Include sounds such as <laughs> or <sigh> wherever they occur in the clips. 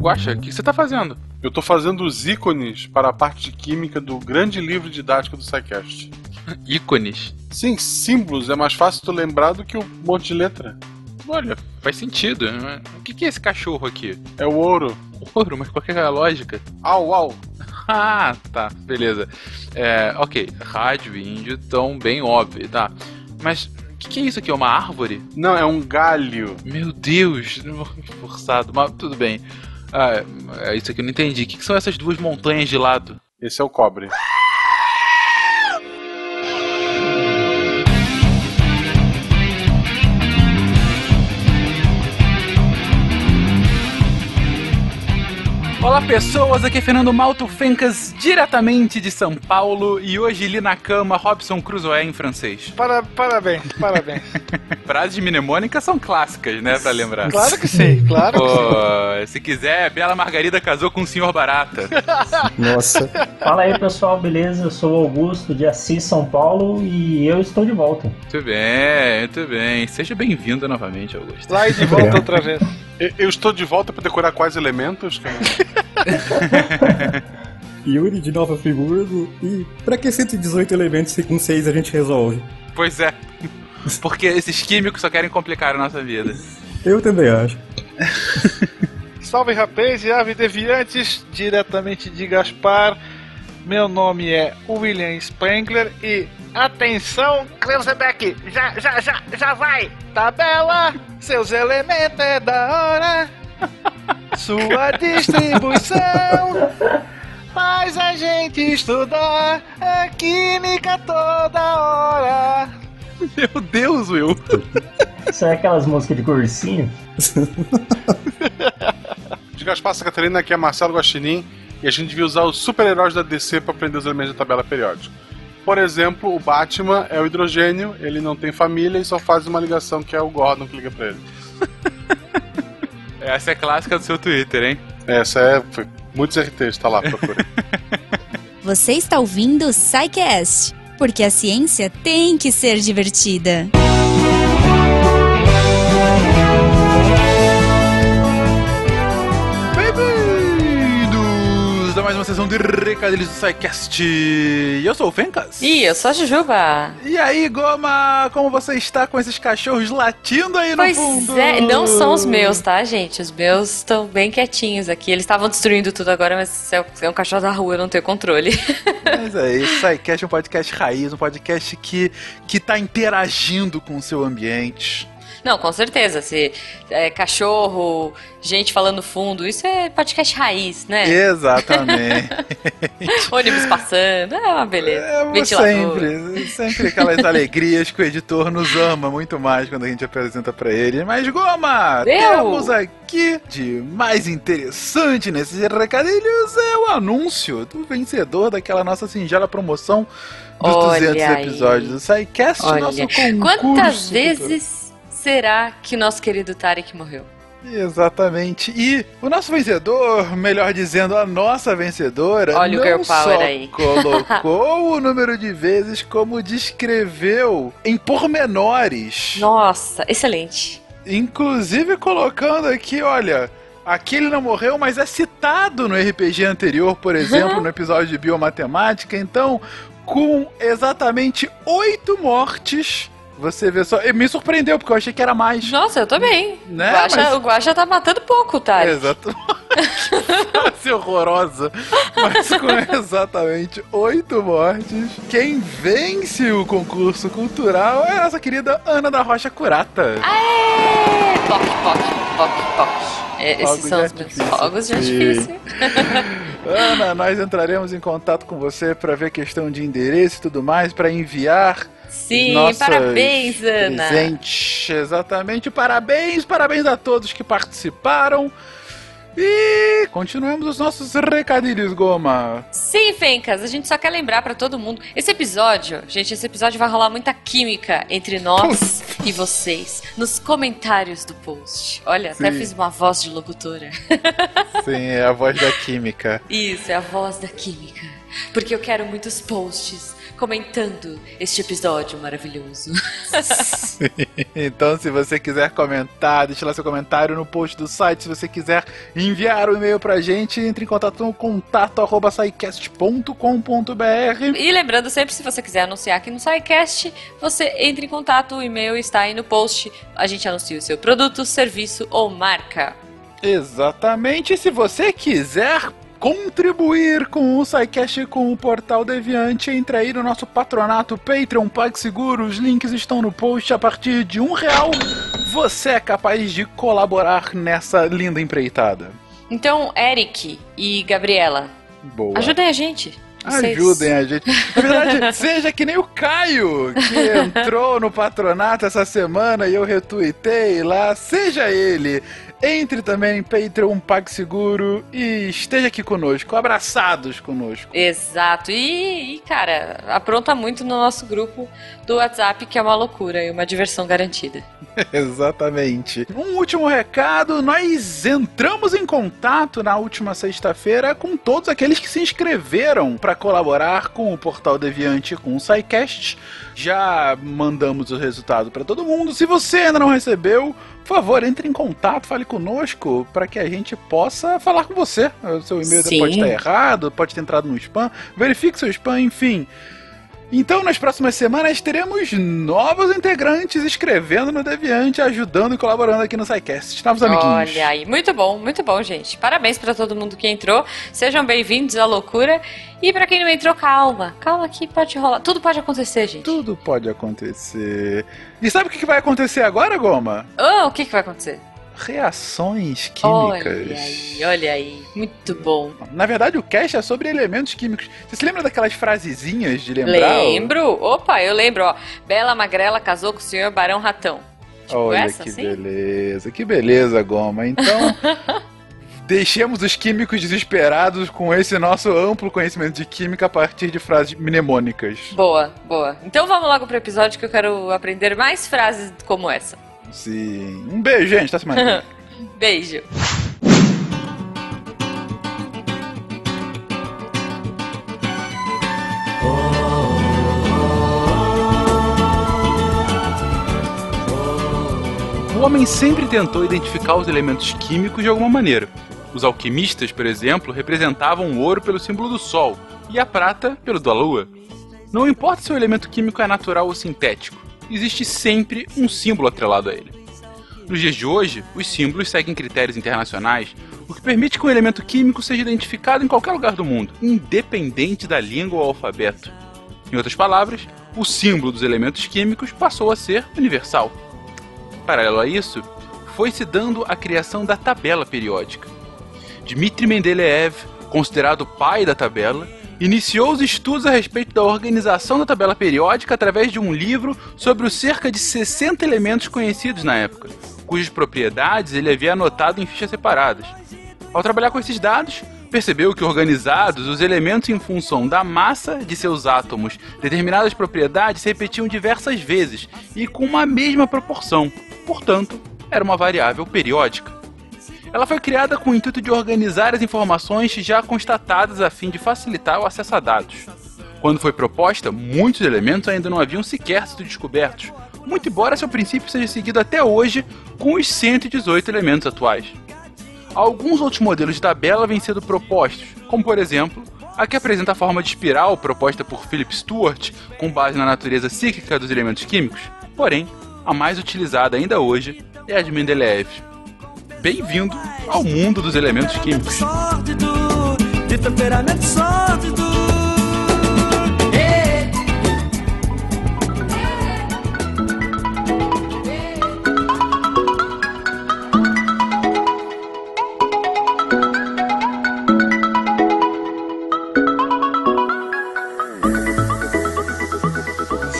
Guaxa, o que você tá fazendo? Eu tô fazendo os ícones para a parte de química do grande livro didático do SciCast. <laughs> ícones? Sim, símbolos. É mais fácil tu lembrar do que um monte de letra. Olha, faz sentido. O que é esse cachorro aqui? É o ouro. Ouro? Mas qual que é a lógica? Au, au. <laughs> Ah, tá, beleza. É, ok, rádio índio, tão bem óbvio, tá. Mas o que, que, é isso aqui? É uma árvore? Não, é um galho. Meu Deus, <laughs> forçado, mas tudo bem. Ah, é isso aqui eu não entendi. O que, que são essas duas montanhas de lado? Esse é o cobre. Olá pessoas, aqui é Fernando Malto Fencas, diretamente de São Paulo, e hoje li na cama Robson Crusoe em francês. Para, parabéns, parabéns. <laughs> Frases mnemônicas são clássicas, né, pra lembrar. Claro que sim, claro que sim. Se quiser, Bela Margarida casou com o Senhor Barata. <laughs> Nossa. Fala aí pessoal, beleza? Eu sou Augusto de Assis, São Paulo, e eu estou de volta. Muito bem, muito bem. Seja bem-vindo novamente, Augusto. Lá e de volta outra vez. <laughs> Eu estou de volta para decorar quais elementos? <laughs> Yuri de Nova Friburgo. E pra que 118 elementos se com 6 a gente resolve? Pois é. Porque esses químicos só querem complicar a nossa vida. Eu também acho. <laughs> Salve rapaz e ave deviantes, diretamente de Gaspar. Meu nome é William Spengler e atenção, Cleusebeck, já, já, já, já vai! Tabela, seus elementos é da hora. <laughs> Sua distribuição faz a gente estudar a química toda hora. Meu Deus, Will. Isso é aquelas músicas de cursinho? <laughs> <laughs> de Gaspar Catarina, aqui é Marcelo Guaxinim e a gente devia usar os super-heróis da DC para aprender os elementos da tabela periódica. Por exemplo, o Batman é o hidrogênio, ele não tem família e só faz uma ligação que é o Gordon que liga pra ele. <laughs> Essa é clássica do seu Twitter, hein? Essa é. Foi muitos RTs, tá lá, procura. <laughs> Você está ouvindo o SciCast, porque a ciência tem que ser divertida. Uma sessão de recadilhos do SciCast. Eu sou o Fencas. E eu sou a Jujuba. E aí, Goma, como você está com esses cachorros latindo aí pois no fundo? Pois é, não são os meus, tá, gente? Os meus estão bem quietinhos aqui. Eles estavam destruindo tudo agora, mas é um cachorro da rua, eu não tenho controle. <laughs> Mas é isso, SciCast é um podcast raiz, um podcast que, que tá interagindo com o seu ambiente. Não, com certeza. Se é, cachorro, gente falando fundo, isso é podcast raiz, né? Exatamente. <laughs> Ônibus passando, é uma beleza. É, Ventilador. Sempre, sempre aquelas alegrias que o editor nos ama muito mais quando a gente apresenta para ele. Mas, Goma, Eu? temos aqui de mais interessante nesses recadilhos é o anúncio do vencedor daquela nossa singela promoção dos Olha 200 aí. episódios do SciCast, Olha. nosso concurso. Quantas vezes será que nosso querido Tarek morreu? Exatamente. E o nosso vencedor, melhor dizendo, a nossa vencedora, Olha não o girl power só aí. colocou <laughs> o número de vezes, como descreveu em pormenores. Nossa, excelente. Inclusive colocando aqui, olha, aqui ele não morreu, mas é citado no RPG anterior, por <laughs> exemplo, no episódio de biomatemática. Então, com exatamente oito mortes você vê só. Me surpreendeu, porque eu achei que era mais. Nossa, eu também. Né? O, Guaxa, Mas... o Guaxa tá matando pouco, tá? Exato. que horrorosa. Mas com <laughs> exatamente oito mortes, quem vence o concurso cultural é a nossa querida Ana da Rocha Curata. Aê! Toque, toque, toque, toque. É, esses são os meus fogos de artifício. <laughs> Ana, nós entraremos em contato com você para ver questão de endereço e tudo mais, para enviar Sim, parabéns, Ana. Presente, exatamente. Parabéns, parabéns a todos que participaram. E continuamos os nossos recadilhos, Goma. Sim, Fencas, a gente só quer lembrar para todo mundo. Esse episódio, gente, esse episódio vai rolar muita química entre nós e vocês nos comentários do post. Olha, Sim. até fiz uma voz de locutora. <laughs> Sim, é a voz da química. Isso, é a voz da química. Porque eu quero muitos posts comentando este episódio maravilhoso. <laughs> então, se você quiser comentar, deixe lá seu comentário no post do site. Se você quiser enviar o um e-mail pra gente, entre em contato no contato arroba E lembrando sempre, se você quiser anunciar aqui no SciCast, você entre em contato, o e-mail está aí no post. A gente anuncia o seu produto, serviço ou marca. Exatamente. Se você quiser contribuir com o SciCast com o Portal Deviante, entre aí no nosso patronato Patreon PagSeguro, os links estão no post a partir de um real. Você é capaz de colaborar nessa linda empreitada. Então, Eric e Gabriela, Boa. ajudem a gente. Vocês... Ajudem a gente. <laughs> Na verdade, seja que nem o Caio, que entrou no patronato essa semana e eu retuitei lá. Seja ele entre também em Patreon, PagSeguro e esteja aqui conosco, abraçados conosco. Exato. E, e, cara, apronta muito no nosso grupo do WhatsApp, que é uma loucura e uma diversão garantida. <laughs> Exatamente. Um último recado: nós entramos em contato na última sexta-feira com todos aqueles que se inscreveram para colaborar com o Portal Deviante com o SciCast. Já mandamos o resultado para todo mundo. Se você ainda não recebeu, por favor, entre em contato, fale conosco para que a gente possa falar com você. O seu e-mail pode estar errado, pode ter entrado no spam. Verifique seu spam, enfim. Então, nas próximas semanas, teremos novos integrantes escrevendo no Deviante, ajudando e colaborando aqui no SciCast. Novos amiguinhos. Olha aí, muito bom, muito bom, gente. Parabéns para todo mundo que entrou. Sejam bem-vindos à loucura. E para quem não entrou, calma. Calma que pode rolar. Tudo pode acontecer, gente. Tudo pode acontecer. E sabe o que vai acontecer agora, Goma? Oh, o que vai acontecer? Reações químicas. Olha aí, olha aí, muito bom. Na verdade, o cast é sobre elementos químicos. Você se lembra daquelas frasezinhas de lembrar? Lembro. Opa, eu lembro, ó. Bela Magrela casou com o senhor Barão Ratão. Tipo olha essa, que assim? beleza, que beleza, Goma. Então, <laughs> deixemos os químicos desesperados com esse nosso amplo conhecimento de química a partir de frases mnemônicas. Boa, boa. Então vamos logo pro episódio que eu quero aprender mais frases como essa. Sim. Um beijo, gente. Até semana <laughs> Beijo. O homem sempre tentou identificar os elementos químicos de alguma maneira. Os alquimistas, por exemplo, representavam o ouro pelo símbolo do Sol e a prata pelo da Lua. Não importa se o elemento químico é natural ou sintético, existe sempre um símbolo atrelado a ele. Nos dias de hoje, os símbolos seguem critérios internacionais, o que permite que um elemento químico seja identificado em qualquer lugar do mundo, independente da língua ou alfabeto. Em outras palavras, o símbolo dos elementos químicos passou a ser universal. Paralelo a isso, foi se dando a criação da tabela periódica. Dmitri Mendeleev, considerado o pai da tabela, iniciou os estudos a respeito da organização da tabela periódica através de um livro sobre os cerca de 60 elementos conhecidos na época, cujas propriedades ele havia anotado em fichas separadas. Ao trabalhar com esses dados, percebeu que organizados, os elementos em função da massa de seus átomos, determinadas propriedades se repetiam diversas vezes e com uma mesma proporção. Portanto, era uma variável periódica. Ela foi criada com o intuito de organizar as informações já constatadas a fim de facilitar o acesso a dados. Quando foi proposta, muitos elementos ainda não haviam sequer sido descobertos, muito embora seu princípio seja seguido até hoje com os 118 elementos atuais. Alguns outros modelos de tabela vêm sendo propostos, como por exemplo, a que apresenta a forma de espiral proposta por Philip Stuart, com base na natureza cíclica dos elementos químicos, porém, a mais utilizada ainda hoje é a de Mendeleev. Bem-vindo ao mundo dos elementos químicos. de temperamento sórdido.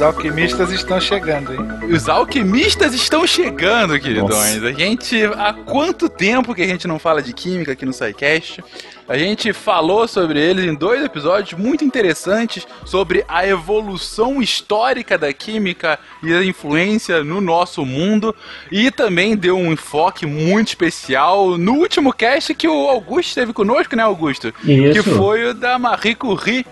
Os alquimistas estão chegando, hein? Os alquimistas estão chegando, queridões. Nossa. A gente. Há quanto tempo que a gente não fala de química aqui no SciCast? A gente falou sobre eles em dois episódios muito interessantes sobre a evolução histórica da química e a influência no nosso mundo. E também deu um enfoque muito especial no último cast que o Augusto esteve conosco, né, Augusto? Isso. Que foi o da Marie Curie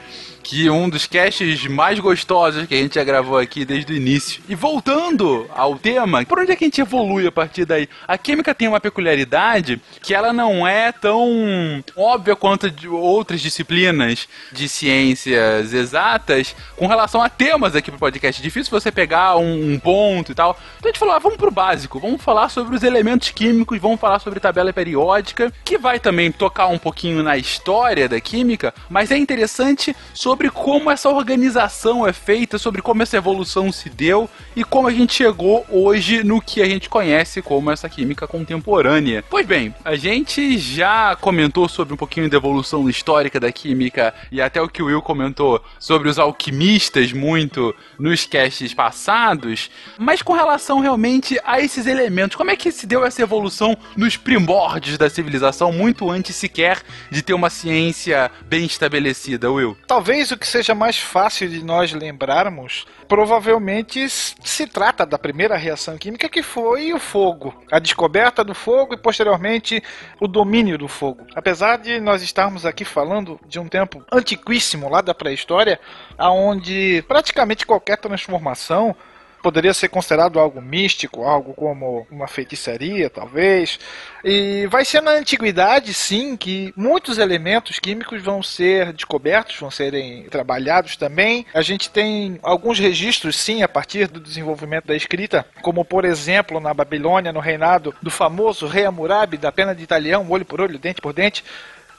que um dos caches mais gostosos que a gente já gravou aqui desde o início. E voltando ao tema, por onde é que a gente evolui a partir daí? A química tem uma peculiaridade que ela não é tão óbvia quanto de outras disciplinas de ciências exatas com relação a temas aqui pro podcast. É difícil você pegar um, um ponto e tal. Então a gente falou, ah, vamos pro básico, vamos falar sobre os elementos químicos, vamos falar sobre tabela periódica, que vai também tocar um pouquinho na história da química, mas é interessante sobre como essa organização é feita, sobre como essa evolução se deu e como a gente chegou hoje no que a gente conhece como essa química contemporânea. Pois bem, a gente já comentou sobre um pouquinho da evolução histórica da química e até o que o Will comentou sobre os alquimistas muito nos casts passados, mas com relação realmente a esses elementos, como é que se deu essa evolução nos primórdios da civilização, muito antes sequer de ter uma ciência bem estabelecida, Will? Talvez o que seja mais fácil de nós lembrarmos, provavelmente se trata da primeira reação química que foi o fogo. A descoberta do fogo e posteriormente o domínio do fogo. Apesar de nós estarmos aqui falando de um tempo antiquíssimo lá da pré-história, aonde praticamente qualquer transformação poderia ser considerado algo místico, algo como uma feitiçaria, talvez. E vai ser na antiguidade, sim, que muitos elementos químicos vão ser descobertos, vão serem trabalhados também. A gente tem alguns registros, sim, a partir do desenvolvimento da escrita, como por exemplo na Babilônia, no reinado do famoso rei Hammurabi, da pena de italião, olho por olho, dente por dente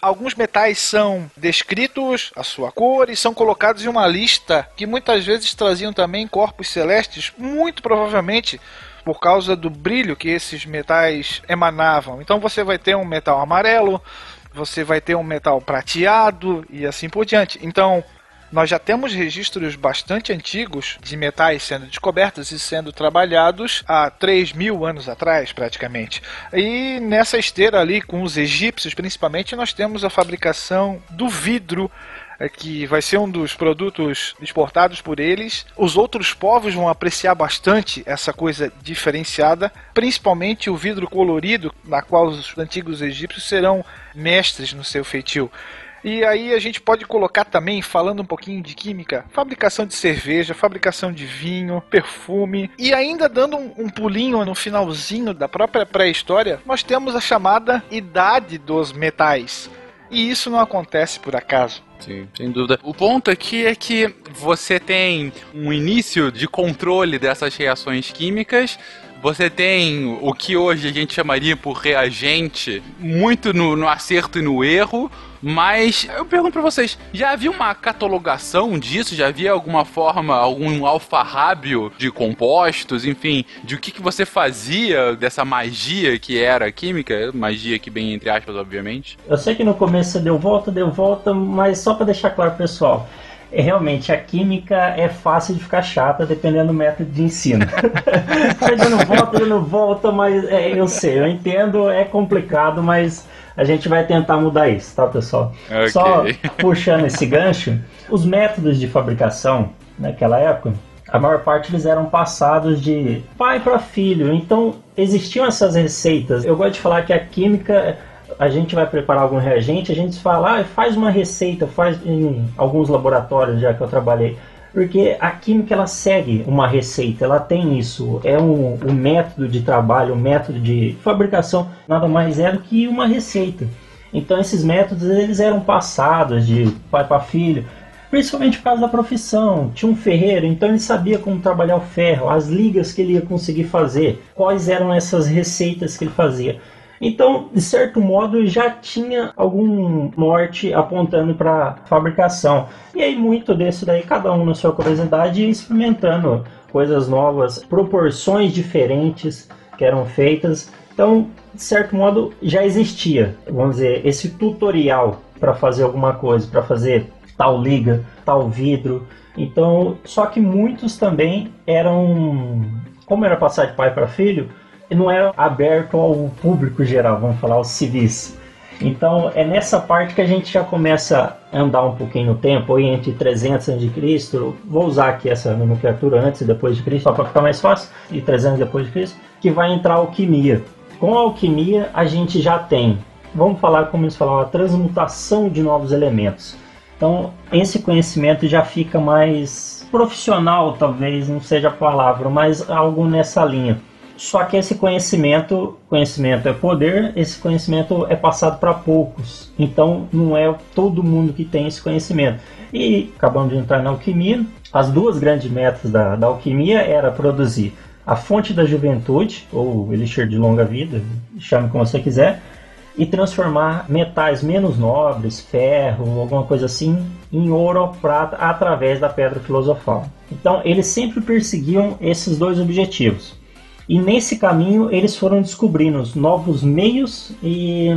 Alguns metais são descritos, a sua cor, e são colocados em uma lista que muitas vezes traziam também corpos celestes, muito provavelmente por causa do brilho que esses metais emanavam. Então você vai ter um metal amarelo, você vai ter um metal prateado e assim por diante. Então, nós já temos registros bastante antigos de metais sendo descobertos e sendo trabalhados há 3 mil anos atrás, praticamente. E nessa esteira ali, com os egípcios principalmente, nós temos a fabricação do vidro é que vai ser um dos produtos exportados por eles. Os outros povos vão apreciar bastante essa coisa diferenciada, principalmente o vidro colorido, na qual os antigos egípcios serão mestres no seu feitio. E aí a gente pode colocar também, falando um pouquinho de química, fabricação de cerveja, fabricação de vinho, perfume. E ainda dando um, um pulinho no finalzinho da própria pré-história, nós temos a chamada Idade dos Metais. E isso não acontece por acaso. Sim, sem dúvida. O ponto aqui é que você tem um início de controle dessas reações químicas, você tem o que hoje a gente chamaria por reagente, muito no, no acerto e no erro, mas eu pergunto pra vocês, já havia uma catalogação disso? Já havia alguma forma, algum alfarrábio de compostos, enfim, de o que, que você fazia dessa magia que era química? Magia que bem entre aspas, obviamente. Eu sei que no começo você deu volta, deu volta, mas só para deixar claro, pessoal, realmente a química é fácil de ficar chata dependendo do método de ensino. Vai <laughs> dando volta, dando volta, mas é, eu sei, eu entendo, é complicado, mas a gente vai tentar mudar isso, tá, pessoal? Okay. Só puxando esse gancho, os métodos de fabricação naquela época, a maior parte eles eram passados de pai para filho. Então existiam essas receitas. Eu gosto de falar que a química a gente vai preparar algum reagente, a gente fala, ah, faz uma receita, faz em alguns laboratórios já que eu trabalhei. Porque a química ela segue uma receita, ela tem isso, é um, um método de trabalho, um método de fabricação, nada mais é do que uma receita. Então esses métodos eles eram passados de pai para filho, principalmente por causa da profissão. Tinha um ferreiro, então ele sabia como trabalhar o ferro, as ligas que ele ia conseguir fazer, quais eram essas receitas que ele fazia. Então, de certo modo, já tinha algum norte apontando para fabricação. E aí, muito desse daí, cada um na sua curiosidade, experimentando coisas novas, proporções diferentes que eram feitas. Então, de certo modo, já existia, vamos dizer, esse tutorial para fazer alguma coisa, para fazer tal liga, tal vidro. Então, só que muitos também eram, como era passar de pai para filho, não era aberto ao público geral, vamos falar, aos civis. Então é nessa parte que a gente já começa a andar um pouquinho no tempo, entre 300 a.C., vou usar aqui essa nomenclatura antes e depois de Cristo, só para ficar mais fácil, e 300 depois de Cristo, que vai entrar a alquimia. Com a alquimia a gente já tem, vamos falar como eles falavam, a transmutação de novos elementos. Então, esse conhecimento já fica mais profissional, talvez não seja a palavra, mas algo nessa linha. Só que esse conhecimento, conhecimento é poder, esse conhecimento é passado para poucos. Então não é todo mundo que tem esse conhecimento. E acabamos de entrar na alquimia. As duas grandes metas da, da alquimia era produzir a fonte da juventude, ou elixir de longa vida, chame como você quiser, e transformar metais menos nobres, ferro, alguma coisa assim, em ouro ou prata através da pedra filosofal. Então eles sempre perseguiam esses dois objetivos. E nesse caminho eles foram descobrindo novos meios e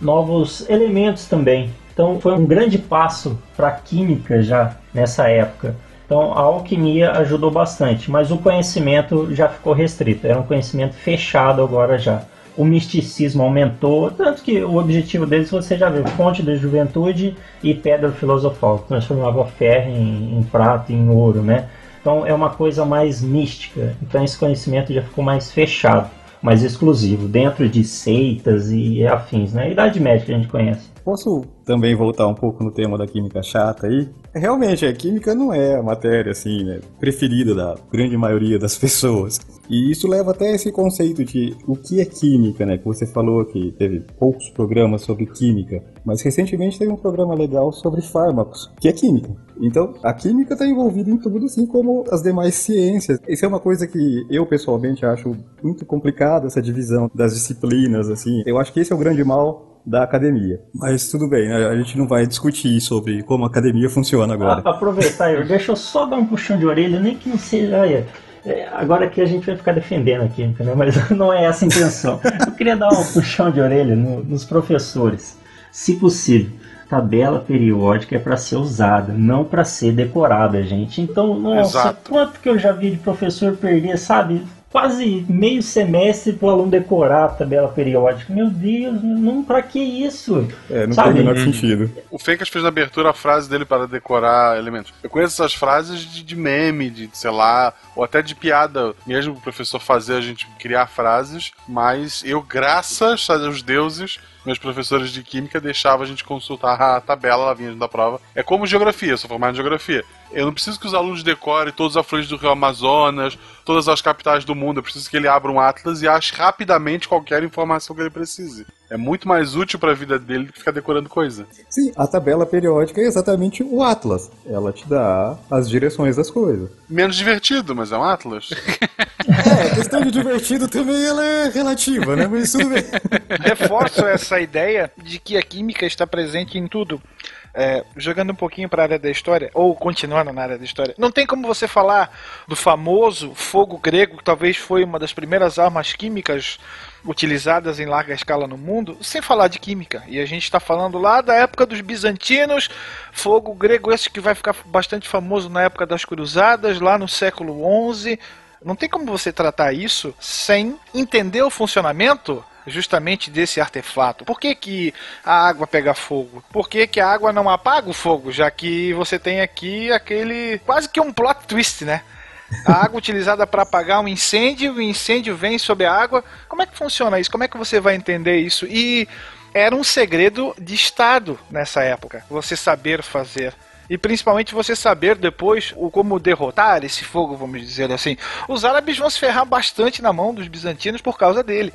novos elementos também. Então foi um grande passo para a química já nessa época. Então a alquimia ajudou bastante, mas o conhecimento já ficou restrito, era um conhecimento fechado agora já. O misticismo aumentou, tanto que o objetivo deles você já viu, fonte da juventude e pedra filosofal, transformava ferro em, em prata, em ouro, né? Então é uma coisa mais mística. Então esse conhecimento já ficou mais fechado, mais exclusivo, dentro de seitas e afins, né? Idade Média que a gente conhece. Posso também voltar um pouco no tema da química chata aí? Realmente, a química não é a matéria assim, né, preferida da grande maioria das <laughs> pessoas. E isso leva até esse conceito de o que é química, né? Que você falou que teve poucos programas sobre química, mas recentemente teve um programa legal sobre fármacos, que é química. Então, a química está envolvida em tudo, assim como as demais ciências. Isso é uma coisa que eu pessoalmente acho muito complicada, essa divisão das disciplinas, assim. Eu acho que esse é o grande mal da academia. Mas tudo bem, né? a gente não vai discutir sobre como a academia funciona agora. Ah, aproveitar, eu, deixa eu só dar um puxão de orelha, nem que não seja. Olha, é, agora que a gente vai ficar defendendo a química, né? mas <laughs> não é essa a intenção. Eu queria dar um puxão de orelha no, nos professores, se possível. Tabela periódica é para ser usada, não para ser decorada, gente. Então, nossa, Exato. quanto que eu já vi de professor perder, sabe? Quase meio semestre para o aluno decorar a tabela periódica. Meu Deus, não para que isso? É, não Sabe? tem o menor sentido. O Fencas fez na abertura a frase dele para decorar elementos. Eu conheço essas frases de, de meme, de sei lá, ou até de piada, mesmo o professor fazer a gente criar frases, mas eu, graças aos deuses, meus professores de química deixavam a gente consultar a tabela, ela vinha da prova. É como geografia, eu sou formado em geografia. Eu não preciso que os alunos decorem todos os afluentes do Rio Amazonas, todas as capitais do mundo. Eu preciso que ele abra um atlas e ache rapidamente qualquer informação que ele precise. É muito mais útil para a vida dele do que ficar decorando coisa. Sim, a tabela periódica é exatamente o atlas. Ela te dá as direções das coisas. Menos divertido, mas é um atlas. <laughs> é, a questão de divertido também ela é relativa, né? Mas <laughs> tudo bem. Reforço essa ideia de que a química está presente em tudo. É, jogando um pouquinho para a área da história, ou continuando na área da história, não tem como você falar do famoso fogo grego, que talvez foi uma das primeiras armas químicas utilizadas em larga escala no mundo, sem falar de química. E a gente está falando lá da época dos bizantinos, fogo grego esse que vai ficar bastante famoso na época das cruzadas, lá no século XI. Não tem como você tratar isso sem entender o funcionamento justamente desse artefato. Por que, que a água pega fogo? Por que, que a água não apaga o fogo? Já que você tem aqui aquele. quase que um plot twist, né? A <laughs> água utilizada para apagar um incêndio, o incêndio vem sobre a água. Como é que funciona isso? Como é que você vai entender isso? E era um segredo de Estado nessa época, você saber fazer. E principalmente você saber depois o como derrotar esse fogo, vamos dizer assim. Os árabes vão se ferrar bastante na mão dos bizantinos por causa dele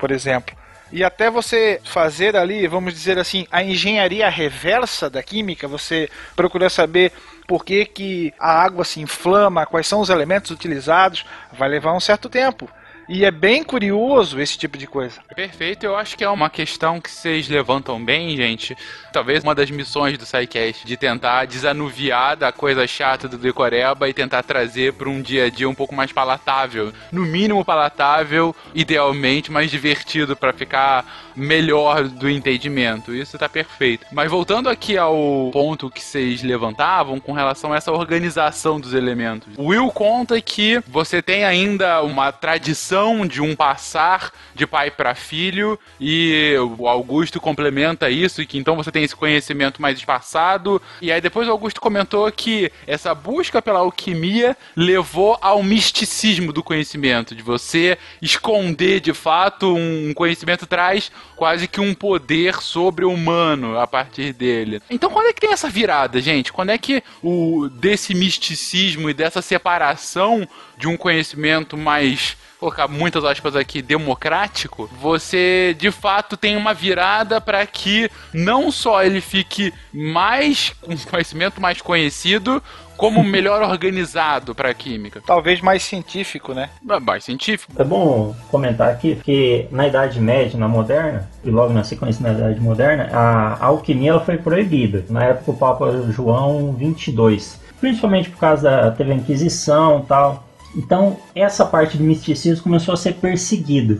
por exemplo. E até você fazer ali, vamos dizer assim, a engenharia reversa da química, você procurar saber por que, que a água se inflama, quais são os elementos utilizados, vai levar um certo tempo. E é bem curioso esse tipo de coisa. Perfeito, eu acho que é uma questão que vocês levantam bem, gente. Talvez uma das missões do SciCast de tentar desanuviar da coisa chata do Decoreba e tentar trazer para um dia a dia um pouco mais palatável. No mínimo palatável, idealmente mais divertido para ficar melhor do entendimento. Isso tá perfeito. Mas voltando aqui ao ponto que vocês levantavam com relação a essa organização dos elementos. O Will conta que você tem ainda uma tradição de um passar de pai para filho e o Augusto complementa isso e que então você tem esse conhecimento mais espaçado. E aí depois o Augusto comentou que essa busca pela alquimia levou ao misticismo do conhecimento, de você esconder de fato um conhecimento traz quase que um poder sobre o humano a partir dele. Então quando é que tem essa virada, gente? Quando é que o desse misticismo e dessa separação de um conhecimento mais colocar muitas aspas aqui, democrático, você de fato tem uma virada para que não só ele fique mais com <laughs> conhecimento mais conhecido, como melhor organizado para a química. Talvez mais científico, né? Mais científico. É bom comentar aqui que na Idade Média, na moderna, e logo na sequência na Idade Moderna, a alquimia ela foi proibida. Na época o Papa João 22, principalmente por causa da teve a Inquisição, tal. Então, essa parte do misticismo começou a ser perseguida.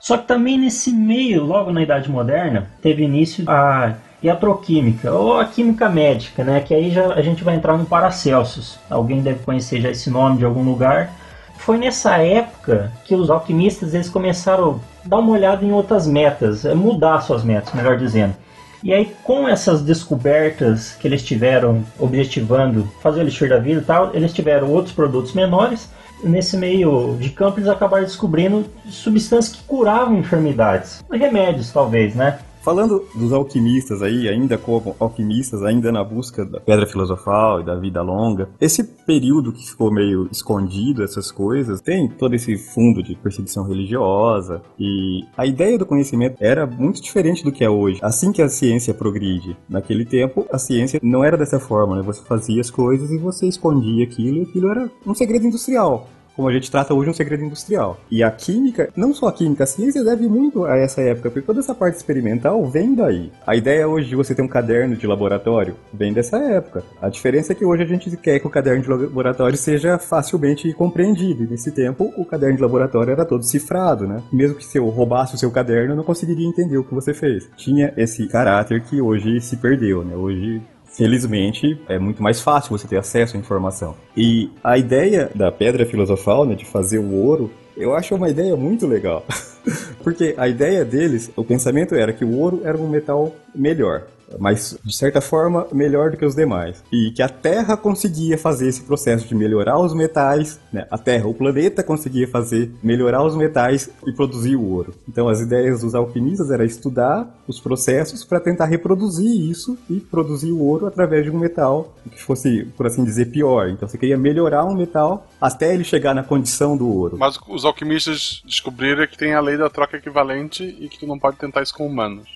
Só que também nesse meio, logo na Idade Moderna, teve início a iatroquímica, ou a química médica, né? Que aí já a gente vai entrar no Paracelsus. Alguém deve conhecer já esse nome de algum lugar. Foi nessa época que os alquimistas eles começaram a dar uma olhada em outras metas, mudar suas metas, melhor dizendo. E aí, com essas descobertas que eles tiveram objetivando fazer o elixir da vida e tal, eles tiveram outros produtos menores nesse meio de campo eles acabaram descobrindo substâncias que curavam enfermidades, remédios talvez, né? Falando dos alquimistas aí, ainda como alquimistas, ainda na busca da pedra filosofal e da vida longa, esse período que ficou meio escondido, essas coisas, tem todo esse fundo de perseguição religiosa e a ideia do conhecimento era muito diferente do que é hoje. Assim que a ciência progride, naquele tempo a ciência não era dessa forma, né? Você fazia as coisas e você escondia aquilo e aquilo era um segredo industrial como a gente trata hoje um segredo industrial. E a química, não só a química, a ciência deve muito a essa época, porque toda essa parte experimental vem daí. A ideia hoje de você ter um caderno de laboratório vem dessa época. A diferença é que hoje a gente quer que o caderno de laboratório seja facilmente compreendido. E nesse tempo, o caderno de laboratório era todo cifrado, né? Mesmo que se eu roubasse o seu caderno, eu não conseguiria entender o que você fez. Tinha esse caráter que hoje se perdeu, né? Hoje felizmente, é muito mais fácil você ter acesso à informação. E a ideia da pedra filosofal, né, de fazer o ouro, eu acho uma ideia muito legal. <laughs> Porque a ideia deles, o pensamento era que o ouro era um metal melhor mas de certa forma melhor do que os demais. E que a Terra conseguia fazer esse processo de melhorar os metais, né? a Terra, o planeta conseguia fazer melhorar os metais e produzir o ouro. Então as ideias dos alquimistas era estudar os processos para tentar reproduzir isso e produzir o ouro através de um metal que fosse, por assim dizer, pior. Então você queria melhorar um metal até ele chegar na condição do ouro. Mas os alquimistas descobriram que tem a lei da troca equivalente e que tu não pode tentar isso com humanos.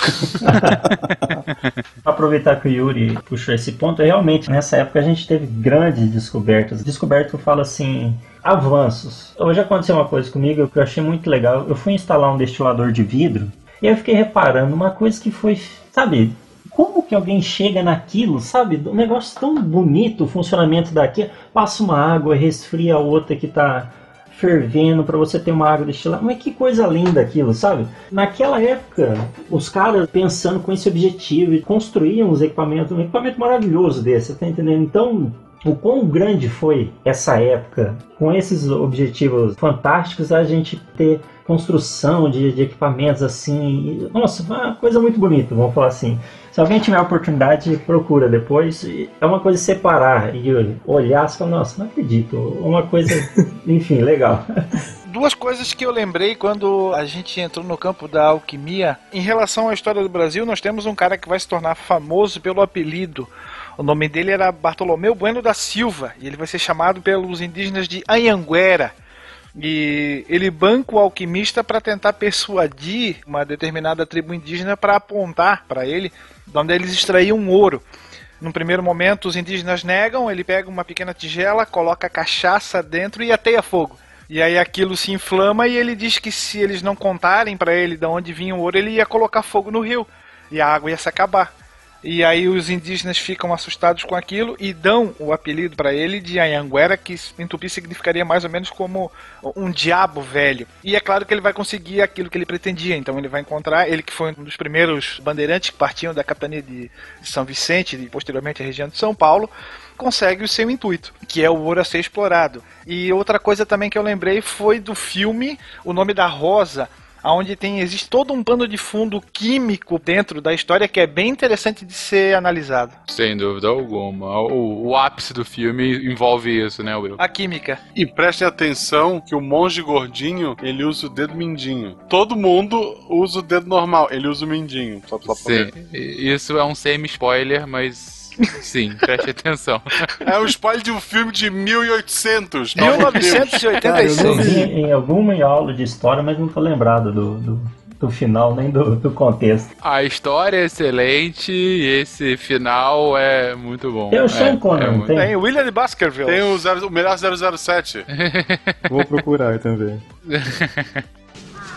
<laughs> <laughs> Aproveitar que o Yuri puxou esse ponto, realmente nessa época a gente teve grandes descobertas. Descoberta que eu falo assim, avanços. Hoje aconteceu uma coisa comigo que eu achei muito legal. Eu fui instalar um destilador de vidro e eu fiquei reparando uma coisa que foi, sabe, como que alguém chega naquilo, sabe? Um negócio tão bonito, o funcionamento daqui. Passa uma água, resfria a outra que está fervendo para você ter uma água destilada. Mas que coisa linda aquilo, sabe? Naquela época, os caras pensando com esse objetivo, construíam os equipamentos, um equipamento maravilhoso desse, tá entendendo? Então, o quão grande foi essa época, com esses objetivos fantásticos, a gente ter construção de, de equipamentos assim. Nossa, uma coisa muito bonita, vamos falar assim. Se alguém tiver a oportunidade, procura depois. É uma coisa separar e olhar e falar, nossa, não acredito. Uma coisa, <laughs> enfim, legal. Duas coisas que eu lembrei quando a gente entrou no campo da alquimia. Em relação à história do Brasil, nós temos um cara que vai se tornar famoso pelo apelido. O nome dele era Bartolomeu Bueno da Silva e ele vai ser chamado pelos indígenas de Anhanguera. E ele banca o alquimista para tentar persuadir uma determinada tribo indígena para apontar para ele de onde eles extraíam ouro. Num primeiro momento, os indígenas negam, ele pega uma pequena tigela, coloca cachaça dentro e ateia fogo. E aí aquilo se inflama e ele diz que se eles não contarem para ele de onde vinha o ouro, ele ia colocar fogo no rio e a água ia se acabar. E aí os indígenas ficam assustados com aquilo e dão o apelido para ele de Anhanguera, que em tupi significaria mais ou menos como um diabo velho. E é claro que ele vai conseguir aquilo que ele pretendia. Então ele vai encontrar, ele que foi um dos primeiros bandeirantes que partiam da capitania de São Vicente e posteriormente a região de São Paulo, consegue o seu intuito, que é o ouro a ser explorado. E outra coisa também que eu lembrei foi do filme O Nome da Rosa, onde tem existe todo um pano de fundo químico dentro da história que é bem interessante de ser analisado. Sem dúvida alguma. O, o ápice do filme envolve isso, né, Will? A química. E prestem atenção que o monge gordinho, ele usa o dedo mindinho. Todo mundo usa o dedo normal, ele usa o mindinho. Só, só Sim, isso é um semi-spoiler, mas Sim, preste atenção. É um spoiler de um filme de 1800. 1986. Cara, eu vi em alguma aula de história, mas não tô lembrado do, do, do final nem do, do, contexto. A história é excelente e esse final é muito bom. Tem o Sean é, Connery, é não tem? Tem o William Baskerville. Tem o, zero, o melhor 007. <laughs> Vou procurar também. <laughs>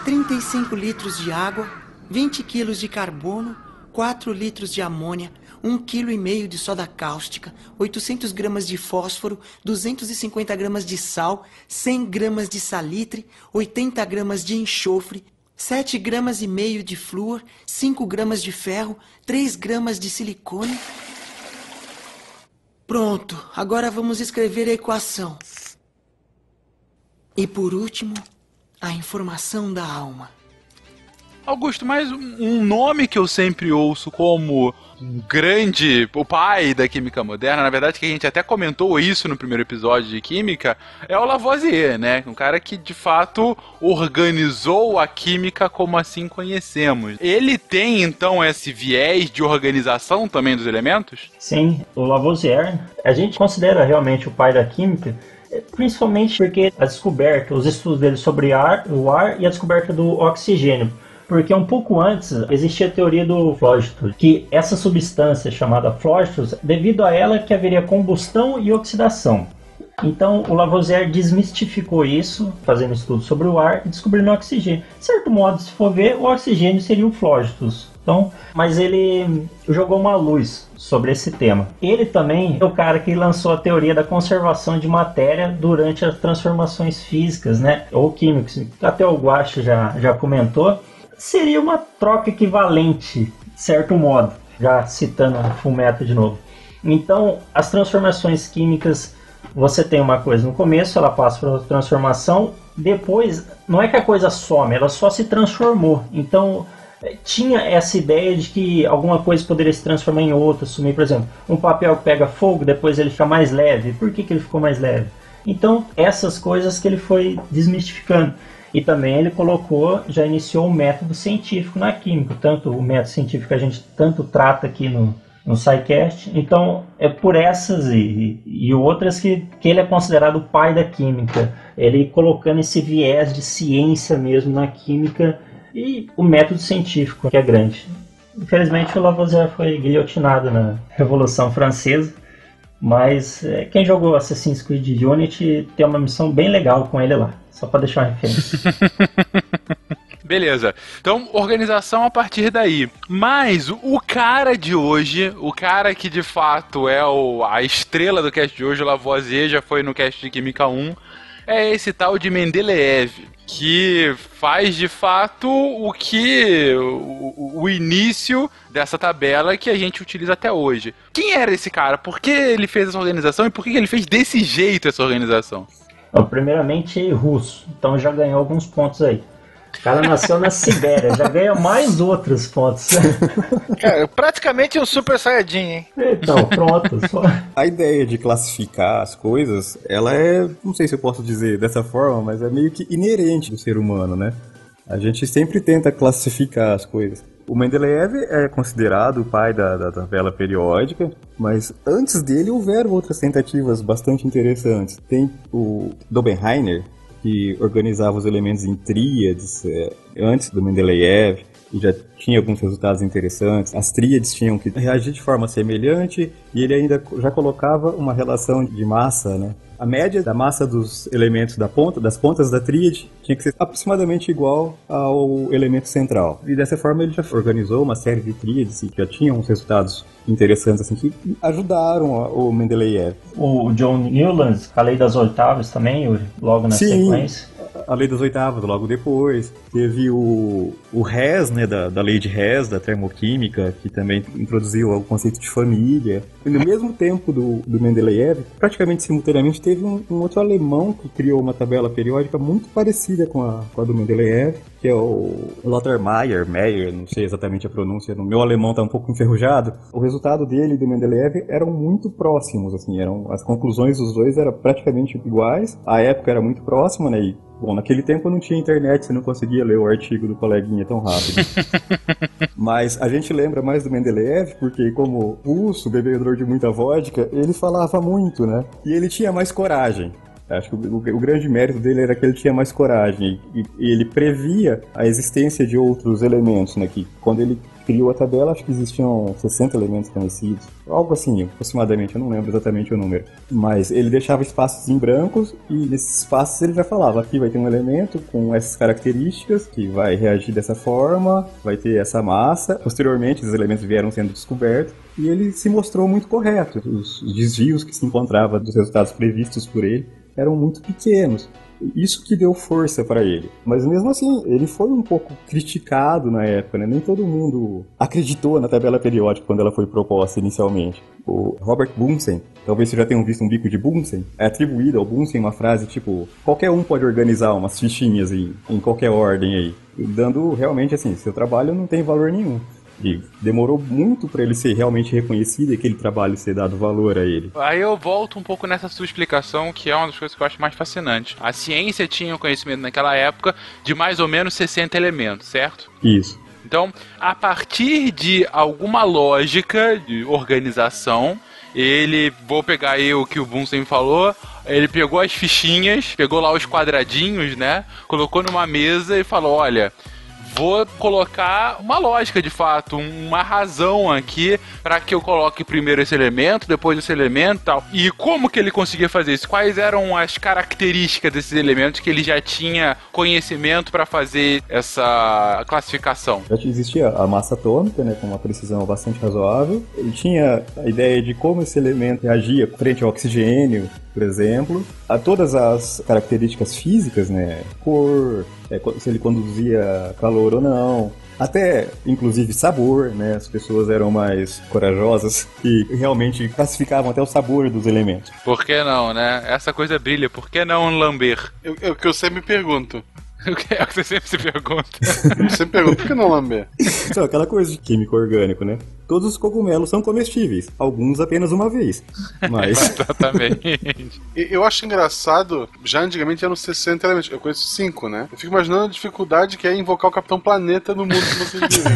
35 litros de água, 20 quilos de carbono, 4 litros de amônia, 1,5 kg de soda cáustica, 800 gramas de fósforo, 250 gramas de sal, 100 gramas de salitre, 80 gramas de enxofre, 7 gramas e meio de flúor, 5 gramas de ferro, 3 gramas de silicone. Pronto, agora vamos escrever a equação. E por último, a informação da alma. Augusto, mas um nome que eu sempre ouço como um grande, o pai da química moderna, na verdade que a gente até comentou isso no primeiro episódio de química, é o Lavoisier, né? Um cara que de fato organizou a química como assim conhecemos. Ele tem então esse viés de organização também dos elementos? Sim, o Lavoisier, a gente considera realmente o pai da química, principalmente porque a descoberta, os estudos dele sobre ar, o ar e a descoberta do oxigênio porque um pouco antes existia a teoria do flógito, que essa substância chamada flógitos, devido a ela que haveria combustão e oxidação. Então o Lavoisier desmistificou isso, fazendo estudos sobre o ar e descobrindo o oxigênio. De certo modo, se for ver, o oxigênio seria o flógitos. Então, mas ele jogou uma luz sobre esse tema. Ele também é o cara que lançou a teoria da conservação de matéria durante as transformações físicas, né, ou químicas. Até o Guacho já já comentou seria uma troca equivalente, certo modo, já citando Fullmetal de novo. Então, as transformações químicas, você tem uma coisa no começo, ela passa por outra transformação, depois, não é que a coisa some, ela só se transformou. Então, eh, tinha essa ideia de que alguma coisa poderia se transformar em outra, sumir, por exemplo, um papel que pega fogo, depois ele fica mais leve. Por que, que ele ficou mais leve? Então, essas coisas que ele foi desmistificando. E também ele colocou, já iniciou o método científico na química, tanto o método científico que a gente tanto trata aqui no, no SciCast. Então, é por essas e, e outras que, que ele é considerado o pai da química. Ele colocando esse viés de ciência mesmo na química e o método científico, que é grande. Infelizmente, o Lavoisier foi guilhotinado na Revolução Francesa. Mas é, quem jogou Assassin's Creed Unity tem uma missão bem legal com ele lá. Só para deixar uma referência. <laughs> Beleza. Então, organização a partir daí. Mas o cara de hoje, o cara que de fato é o, a estrela do cast de hoje, o Lavoisier, já foi no cast de Química 1, é esse tal de Mendeleev, que faz de fato o que o, o, início dessa tabela que a gente utiliza até hoje. Quem era esse cara? Por que ele fez essa organização e por que ele fez desse jeito essa organização? Primeiramente russo, então já ganhou alguns pontos aí. O cara nasceu na Sibéria, já ganha mais outros pontos. Cara, praticamente um Super Saiyajin, hein? Então, pronto. Só... A ideia de classificar as coisas, ela é, não sei se eu posso dizer dessa forma, mas é meio que inerente do ser humano, né? A gente sempre tenta classificar as coisas. O Mendeleev é considerado o pai da, da tabela periódica, mas antes dele houveram outras tentativas bastante interessantes. Tem o Dobenheiner, que organizava os elementos em tríades é, antes do Mendeleev. E já tinha alguns resultados interessantes. As tríades tinham que reagir de forma semelhante e ele ainda já colocava uma relação de massa, né? A média da massa dos elementos da ponta, das pontas da tríade tinha que ser aproximadamente igual ao elemento central. E dessa forma ele já organizou uma série de tríades que já tinham uns resultados interessantes assim que ajudaram o Mendeleev. O John Newlands, a lei das oitavas também, logo na Sim. sequência a lei das oitavas logo depois. Teve o, o Hess, né, da, da lei de Hess, da termoquímica, que também introduziu o conceito de família. E no mesmo tempo do, do Mendeleev, praticamente simultaneamente, teve um, um outro alemão que criou uma tabela periódica muito parecida com a, com a do Mendeleev, que é o Lothar Meyer, Meyer, não sei exatamente a pronúncia, no meu alemão está um pouco enferrujado. O resultado dele e do Mendeleev eram muito próximos, assim, eram as conclusões dos dois eram praticamente iguais. A época era muito próxima, né? E Bom, naquele tempo não tinha internet, você não conseguia ler o artigo do coleguinha tão rápido. <laughs> Mas a gente lembra mais do Mendeleev porque, como russo, bebedor de muita vodka, ele falava muito, né? E ele tinha mais coragem. Acho que o, o, o, grande mérito dele era que ele tinha mais coragem e, e, ele previa a existência de outros elementos, né? Que quando ele criou a tabela, acho que existiam 60 elementos conhecidos, algo assim, aproximadamente, eu não lembro exatamente o número. Mas ele deixava espaços em brancos e nesses espaços ele já falava: aqui vai ter um elemento com essas características que vai reagir dessa forma, vai ter essa massa. Posteriormente, os elementos vieram sendo descobertos e ele se mostrou muito correto. Os desvios que se encontrava dos resultados previstos por ele eram muito pequenos. Isso que deu força para ele. Mas mesmo assim, ele foi um pouco criticado na época, né? Nem todo mundo acreditou na tabela periódica quando ela foi proposta inicialmente. O Robert Bunsen, talvez vocês já tenham visto um bico de Bunsen, é atribuída ao Bunsen uma frase tipo: qualquer um pode organizar umas fichinhas em, em qualquer ordem aí. Dando realmente assim, seu trabalho não tem valor nenhum. E demorou muito para ele ser realmente reconhecido e aquele trabalho ser dado valor a ele. Aí eu volto um pouco nessa sua explicação, que é uma das coisas que eu acho mais fascinante. A ciência tinha o conhecimento naquela época de mais ou menos 60 elementos, certo? Isso. Então, a partir de alguma lógica de organização, ele, vou pegar aí o que o Bunsen falou, ele pegou as fichinhas, pegou lá os quadradinhos, né? Colocou numa mesa e falou: olha, vou colocar uma lógica de fato, uma razão aqui para que eu coloque primeiro esse elemento, depois esse elemento e tal. E como que ele conseguia fazer isso? Quais eram as características desses elementos que ele já tinha conhecimento para fazer essa classificação? Existia a massa atômica, né, com uma precisão bastante razoável. Ele tinha a ideia de como esse elemento reagia frente ao oxigênio, por exemplo, a todas as características físicas, né, cor, é, se ele conduzia calor ou não, até inclusive sabor, né? As pessoas eram mais corajosas e realmente classificavam até o sabor dos elementos. Por que não, né? Essa coisa brilha, por que não lamber? É o que eu sempre me pergunto. <laughs> O que é o que você sempre se pergunta? <laughs> Eu sempre pergunto, por que não lamber? Então, aquela coisa de químico orgânico, né? Todos os cogumelos são comestíveis, alguns apenas uma vez. Mas. <laughs> Exatamente. eu acho engraçado, já antigamente eram 60 elementos, eu conheço 5, né? Eu fico imaginando a dificuldade que é invocar o Capitão Planeta no mundo que vocês vivem.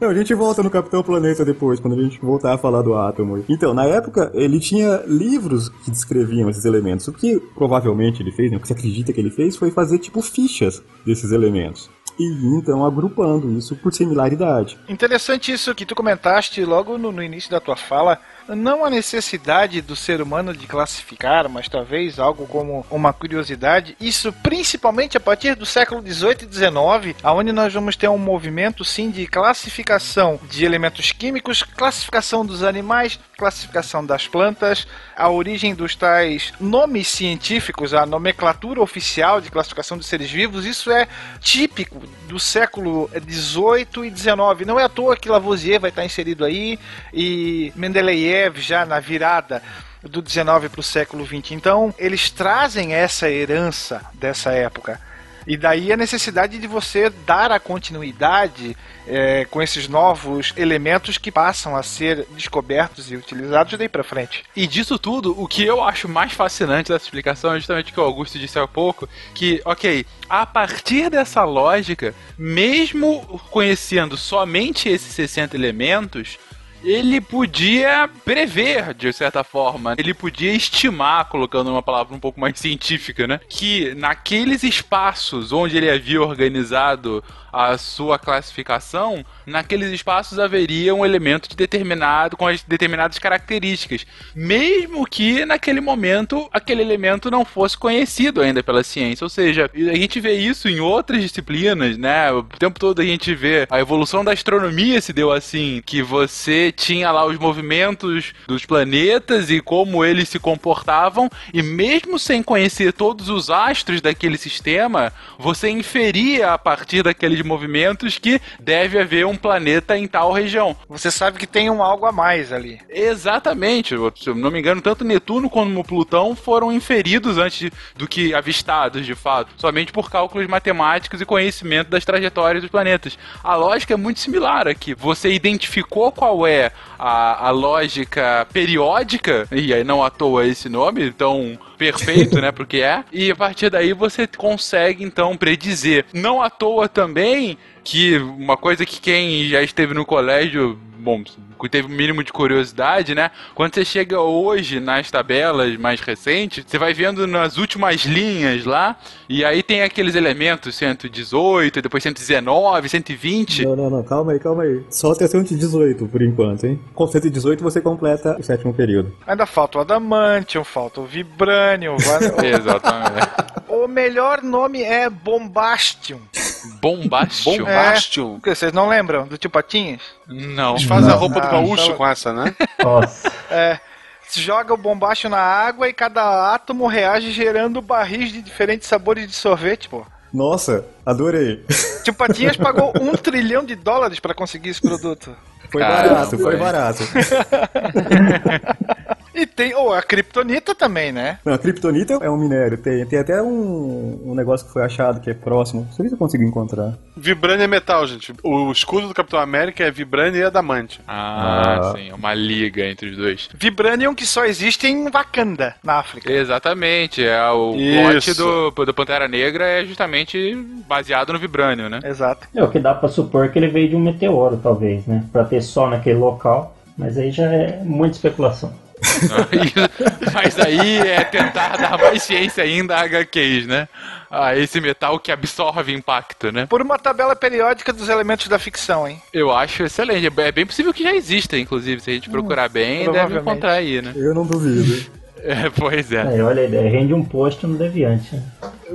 Não, a gente volta no Capitão Planeta depois, quando a gente voltar a falar do átomo. Então, na época, ele tinha livros que descreviam esses elementos. O que provavelmente ele fez, né, o que se acredita que ele fez, foi fazer tipo fichas desses elementos e então agrupando isso por similaridade. Interessante isso que tu comentaste logo no, no, início da tua fala. Não a necessidade do ser humano de classificar, mas talvez algo como uma curiosidade. Isso principalmente a partir do século 18 e 19, aonde nós vamos ter um movimento sim de classificação de elementos químicos, classificação dos animais, classificação das plantas, a origem dos tais nomes científicos, a nomenclatura oficial de classificação de seres vivos. Isso é típico do século 18 e 19. Não é à toa que Lavoisier vai estar inserido aí e Mendeleev já na virada do 19 para o século 20. Então, eles trazem essa herança dessa época. E daí a necessidade de você dar a continuidade é, com esses novos elementos que passam a ser descobertos e utilizados daí para frente. E disso tudo, o que eu acho mais fascinante dessa explicação é justamente o que o Augusto disse há pouco, que, ok, a partir dessa lógica, mesmo conhecendo somente esses 60 elementos, ele podia prever, de certa forma. Ele podia estimar, colocando uma palavra um pouco mais científica, né? Que naqueles espaços onde ele havia organizado a sua classificação, naqueles espaços haveria um elemento de determinado com as determinadas características, mesmo que naquele momento aquele elemento não fosse conhecido ainda pela ciência. Ou seja, a gente vê isso em outras disciplinas, né? O tempo todo a gente vê a evolução da astronomia se deu assim, que você tinha lá os movimentos dos planetas e como eles se comportavam, e mesmo sem conhecer todos os astros daquele sistema, você inferia a partir daqueles movimentos que deve haver um planeta em tal região. Você sabe que tem um algo a mais ali. Exatamente. Se eu não me engano, tanto Netuno como Plutão foram inferidos antes do que avistados, de fato, somente por cálculos matemáticos e conhecimento das trajetórias dos planetas. A lógica é muito similar aqui. Você identificou qual é a, a lógica periódica, e aí não à toa esse nome, então perfeito, né? Porque é. E a partir daí você consegue então predizer. Não à toa também que uma coisa que quem já esteve no colégio, bom, teve o um mínimo de curiosidade, né? Quando você chega hoje nas tabelas mais recentes, você vai vendo nas últimas linhas lá, e aí tem aqueles elementos 118, depois 119, 120. Não, não, não, calma aí, calma aí. Só até 118 por enquanto, hein? Com 118 você completa o sétimo período. Ainda falta o Adamantium, falta o Vibranium. Vai... <laughs> Exatamente. O melhor nome é Bombastium. Bombastium? Bombastium. É, vocês não lembram do Tio Patinhas? Não. Eles fazem Não. a roupa do gaúcho então- com essa, né? Nossa. É. Se joga o bombacho na água e cada átomo reage gerando barris de diferentes sabores de sorvete, pô. Nossa, adorei. Tio Patinhas pagou um <laughs> trilhão de dólares pra conseguir esse produto. Foi Caramba, barato, foi hein? barato. <laughs> E tem, oh, a Kryptonita também, né? Não, a Kryptonita é um minério. Tem, tem até um, um negócio que foi achado que é próximo. Eu ver se eu consigo encontrar. Vibrânio é metal, gente. O escudo do Capitão América é Vibrânio e Adamante. Ah, Ah. sim, uma liga entre os dois. Vibranium que só existe em Wakanda, na África. Exatamente, é o plot do, do Pantera Negra é justamente baseado no Vibrânio, né? Exato. É o que dá pra supor que ele veio de um meteoro, talvez, né? Pra ter só naquele local. Mas aí já é muita especulação. <laughs> Mas aí é tentar dar mais ciência ainda a HQs, né? A esse metal que absorve impacto, né? Por uma tabela periódica dos elementos da ficção, hein? Eu acho excelente. É bem possível que já exista, inclusive. Se a gente procurar bem, deve encontrar aí, né? Eu não duvido. <laughs> É, pois é. Aí, olha a ideia, rende um post no Deviante. né?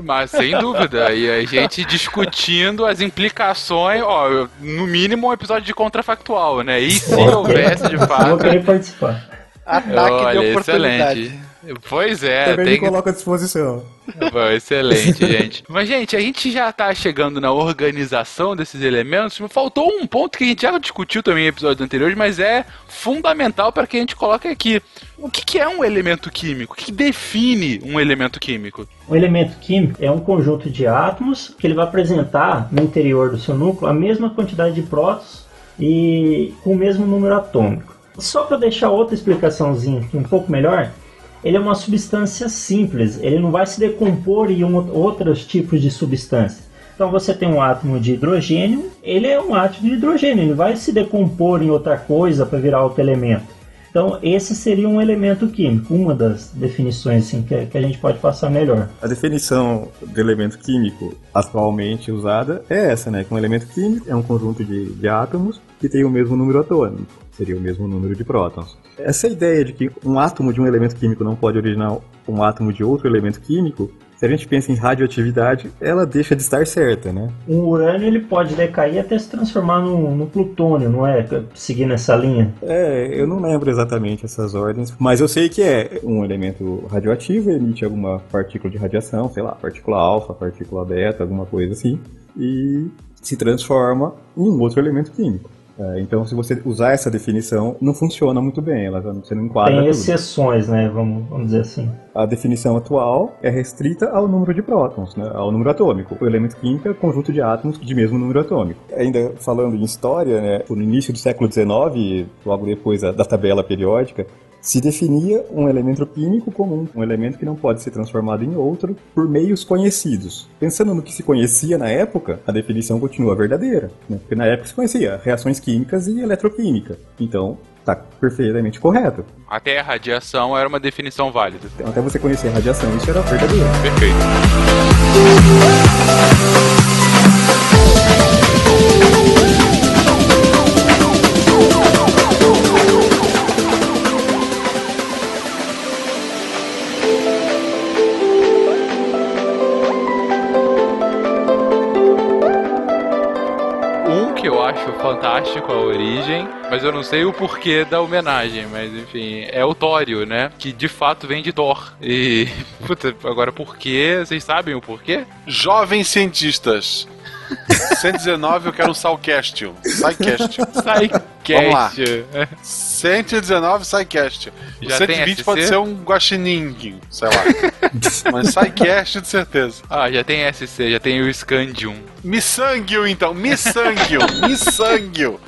Mas sem dúvida. E a gente discutindo as implicações, ó, no mínimo um episódio de contrafactual, né? E se houvesse de Eu vou fato. querer participar. Ataque Olha, de oportunidade. excelente. Pois é, Também tem me coloco à disposição. <laughs> Bom, excelente, gente. Mas, gente, a gente já tá chegando na organização desses elementos. Faltou um ponto que a gente já discutiu também em episódios anteriores, mas é fundamental para que a gente coloque aqui. O que, que é um elemento químico? O que, que define um elemento químico? Um elemento químico é um conjunto de átomos que ele vai apresentar no interior do seu núcleo a mesma quantidade de prótons e com o mesmo número atômico. Só para deixar outra explicaçãozinha um pouco melhor, ele é uma substância simples, ele não vai se decompor em um- outros tipos de substâncias. Então você tem um átomo de hidrogênio, ele é um átomo de hidrogênio, ele vai se decompor em outra coisa para virar outro elemento. Então esse seria um elemento químico, uma das definições assim, que, que a gente pode passar melhor. A definição do elemento químico atualmente usada é essa, né? Que um elemento químico é um conjunto de, de átomos que tem o mesmo número atômico, seria o mesmo número de prótons. Essa ideia de que um átomo de um elemento químico não pode originar um átomo de outro elemento químico, se a gente pensa em radioatividade, ela deixa de estar certa, né? Um urânio ele pode decair até se transformar no, no plutônio, não é? Seguindo essa linha. É, eu não lembro exatamente essas ordens, mas eu sei que é um elemento radioativo, emite alguma partícula de radiação, sei lá, partícula alfa, partícula beta, alguma coisa assim, e se transforma em um outro elemento químico. É, então, se você usar essa definição, não funciona muito bem, ela você não enquadra Tem tudo. exceções, né? Vamos, vamos dizer assim. A definição atual é restrita ao número de prótons, né, ao número atômico. O elemento químico é conjunto de átomos de mesmo número atômico. Ainda falando em história, né, no início do século XIX, logo depois da, da tabela periódica, se definia um elemento químico comum, um elemento que não pode ser transformado em outro por meios conhecidos. Pensando no que se conhecia na época, a definição continua verdadeira, né? porque na época se conhecia reações químicas e eletroquímica. Então, tá perfeitamente correto. Até a radiação era uma definição válida. Até você conhecer a radiação, isso era verdadeiro. Perfeito. Fantástico a origem, mas eu não sei o porquê da homenagem, mas enfim, é o Tório, né? Que de fato vem de Thor. E. <laughs> Puta, agora por quê? Vocês sabem o porquê? Jovens cientistas. 119 eu quero um Salcast. Psycast. Vamos lá. Psycast. 119 Psycast. O Já 120 tem pode ser um guaxinim, sei lá. <laughs> Mas Psycast de certeza. Ah, já tem SC, já tem o Scandium. Missanguio, então. Missanguio. <laughs> Missanguio.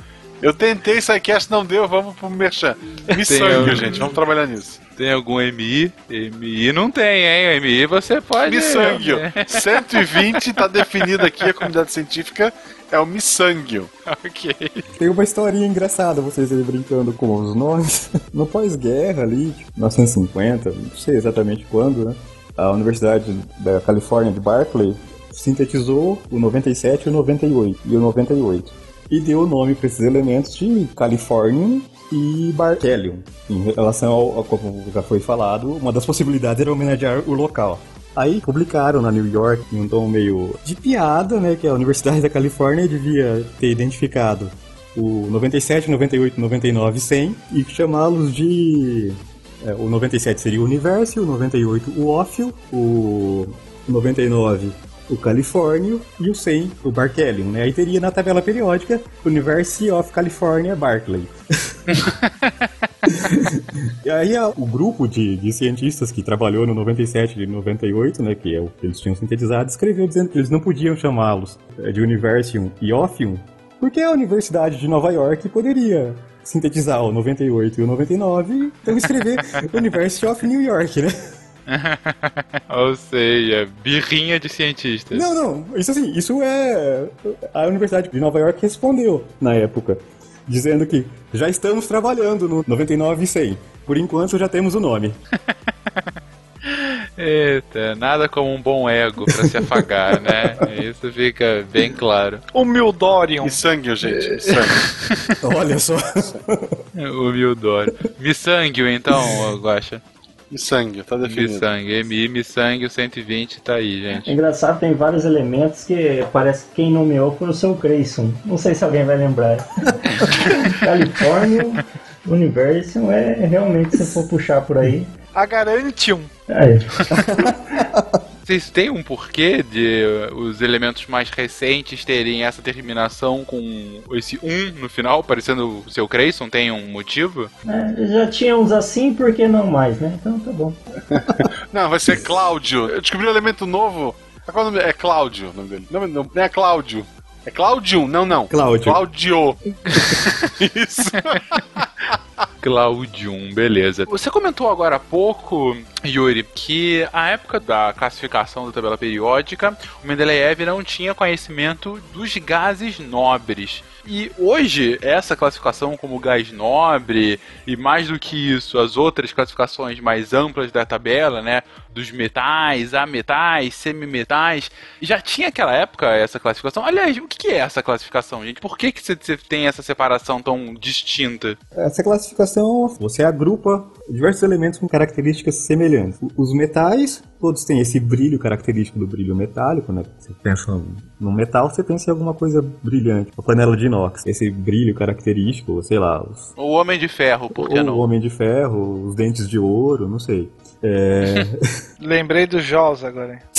Eu tentei Psycast, não deu, vamos pro Merchan. Missanguio, Tem- gente. Vamos trabalhar nisso. Tem algum MI? MI não tem, hein? MI você pode. Missanguio. né? 120 tá definido aqui, a comunidade científica é o Missanguio. ok. Tem uma historinha engraçada, vocês aí brincando com os nomes. <laughs> No pós-guerra ali, tipo, 1950, não sei exatamente quando, né? A Universidade da Califórnia de Berkeley sintetizou o 97 e o 98, e o 98. E deu o nome para esses elementos de Californium e Barkelium. Em relação ao, ao- como já foi falado, uma das possibilidades era homenagear o local. Aí publicaram na New York em um tom meio de piada, né, que a Universidade da Califórnia devia ter identificado o 97, 98, 99 e 100 e chamá-los de é, o 97 seria o Universo, o 98 o Ófio, o 99 o Califórnio e o 100 o Barkelium, né? Aí teria na tabela periódica University of California Berkeley. <laughs> E aí o grupo de, de cientistas que trabalhou no 97 e 98, né, que é o que eles tinham sintetizado, escreveu dizendo que eles não podiam chamá-los eh, de Universium e Ophium, porque a Universidade de Nova York poderia sintetizar o 98 e o 99, então escrever <laughs> University of New York, né? <laughs> Ou seja, birrinha de cientistas. Não, não, isso assim, isso é. A Universidade de Nova York respondeu na época, dizendo que já estamos trabalhando no 99 e 100. Por enquanto já temos o nome. <laughs> Eita, nada como um bom ego pra se afagar, <laughs> né? Isso fica bem claro. O Mildorium. Missanguio, gente. Missanguio. Olha só. O Mildor. Missanguio, então, Guaxa. Missanguio, tá definido. Missanguio. MI, Missanguio 120, tá aí, gente. É engraçado, tem vários elementos que parece que quem nomeou foi o seu Grayson. Não sei se alguém vai lembrar. <laughs> Califórnia, Universum é realmente, se for puxar por aí. Agarantium. É. <laughs> Vocês têm um porquê de os elementos mais recentes terem essa terminação com esse 1 no final, parecendo o seu Creyson? Tem um motivo? É, já tinha uns assim, por que não mais, né? Então tá bom. <laughs> Não, vai ser Cláudio. Eu descobri um elemento novo. Qual é o nome? É Cláudio o nome dele. Não, não, não é Cláudio. É Cláudio? Não, não. Cláudio. Cláudio. <laughs> Isso. <laughs> Claudium, beleza. Você comentou agora há pouco, Yuri, que a época da classificação da tabela periódica, o Mendeleev não tinha conhecimento dos gases nobres. E hoje, essa classificação como gás nobre, e mais do que isso, as outras classificações mais amplas da tabela, né? Dos metais, ametais, semimetais, já tinha aquela época essa classificação. Aliás, o que é essa classificação, gente? Por que, que você tem essa separação tão distinta? Essa classificação, você agrupa diversos elementos com características semelhantes. Os metais, todos têm esse brilho característico do brilho metálico, né? Você pensa no metal, você pensa em alguma coisa brilhante. Uma panela de inox, esse brilho característico, sei lá, os, O Homem de Ferro, por que o não? homem de ferro, os dentes de ouro, não sei. É... <laughs> Lembrei do Jaws agora. <laughs>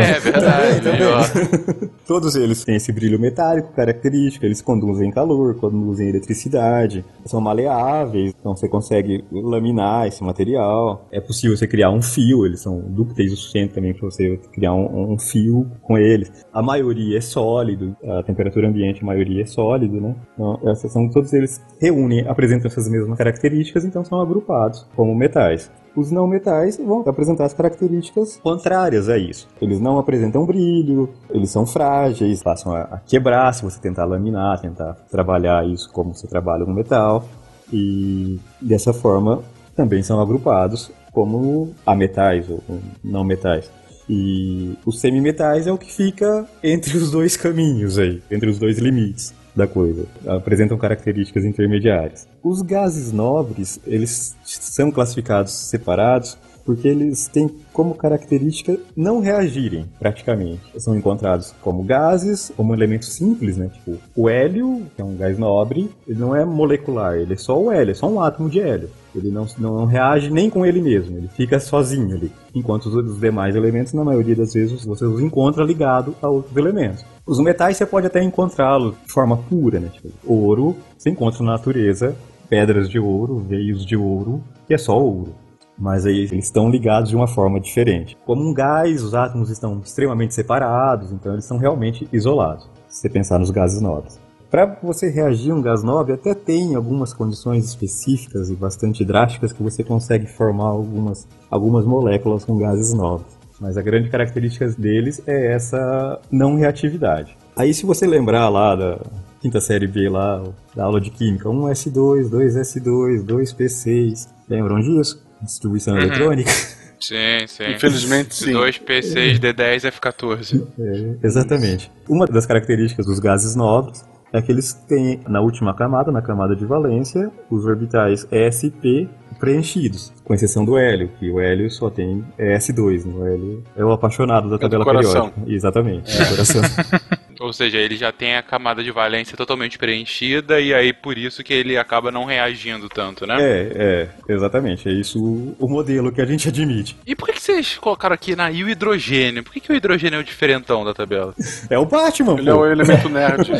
É verdade. ó. <laughs> Todos eles têm esse brilho metálico característico, eles conduzem calor, conduzem eletricidade, são maleáveis, então você consegue laminar esse material. É possível você criar um fio, eles são dúcteis o suficiente também para você criar um, um fio com eles. A maioria é sólido, a temperatura ambiente, a maioria é sólido, né? Então, essas são, todos eles reúnem, apresentam essas mesmas características, então são agrupados como metais. Os não metais vão apresentar as características contrárias a isso. Eles não apresentam brilho, eles são frágeis, passam a quebrar se você tentar laminar, tentar trabalhar isso como você trabalha no metal. E dessa forma também são agrupados como ametais ou não metais. E os semimetais é o que fica entre os dois caminhos aí, entre os dois limites da coisa. Apresentam características intermediárias. Os gases nobres, eles são classificados separados porque eles têm como característica não reagirem, praticamente. São encontrados como gases, como elementos simples, né? Tipo, o hélio, que é um gás nobre, ele não é molecular, ele é só o hélio, é só um átomo de hélio. Ele não, não reage nem com ele mesmo, ele fica sozinho ali. Enquanto os demais elementos, na maioria das vezes, você os encontra ligado a outros elementos. Os metais você pode até encontrá-los de forma pura, né? Tipo, ouro, você encontra na natureza pedras de ouro, veios de ouro, e é só ouro mas aí eles estão ligados de uma forma diferente. Como um gás, os átomos estão extremamente separados, então eles são realmente isolados, se você pensar nos gases nobres. Para você reagir a um gás nobre, até tem algumas condições específicas e bastante drásticas que você consegue formar algumas, algumas moléculas com gases nobres. Mas a grande característica deles é essa não reatividade. Aí se você lembrar lá da quinta série B lá, da aula de química, 1S2, 2S2, 2P6, lembram disso? distribuição uhum. eletrônica. Sim, sim. Infelizmente, <laughs> sim. Dois PCs D10 F14. É, exatamente. Uma das características dos gases nobres é que eles têm na última camada, na camada de valência, os orbitais S e P preenchidos, com exceção do hélio, que o hélio só tem S2, né? o hélio é o apaixonado da é tabela periódica. Exatamente, é. coração. <laughs> Ou seja, ele já tem a camada de valência totalmente preenchida e aí por isso que ele acaba não reagindo tanto, né? É, é, exatamente. É isso o modelo que a gente admite. E por que, que vocês colocaram aqui na e o hidrogênio? Por que, que o hidrogênio é o diferentão da tabela? <laughs> É o Batman, Ele pô. é o elemento nerd.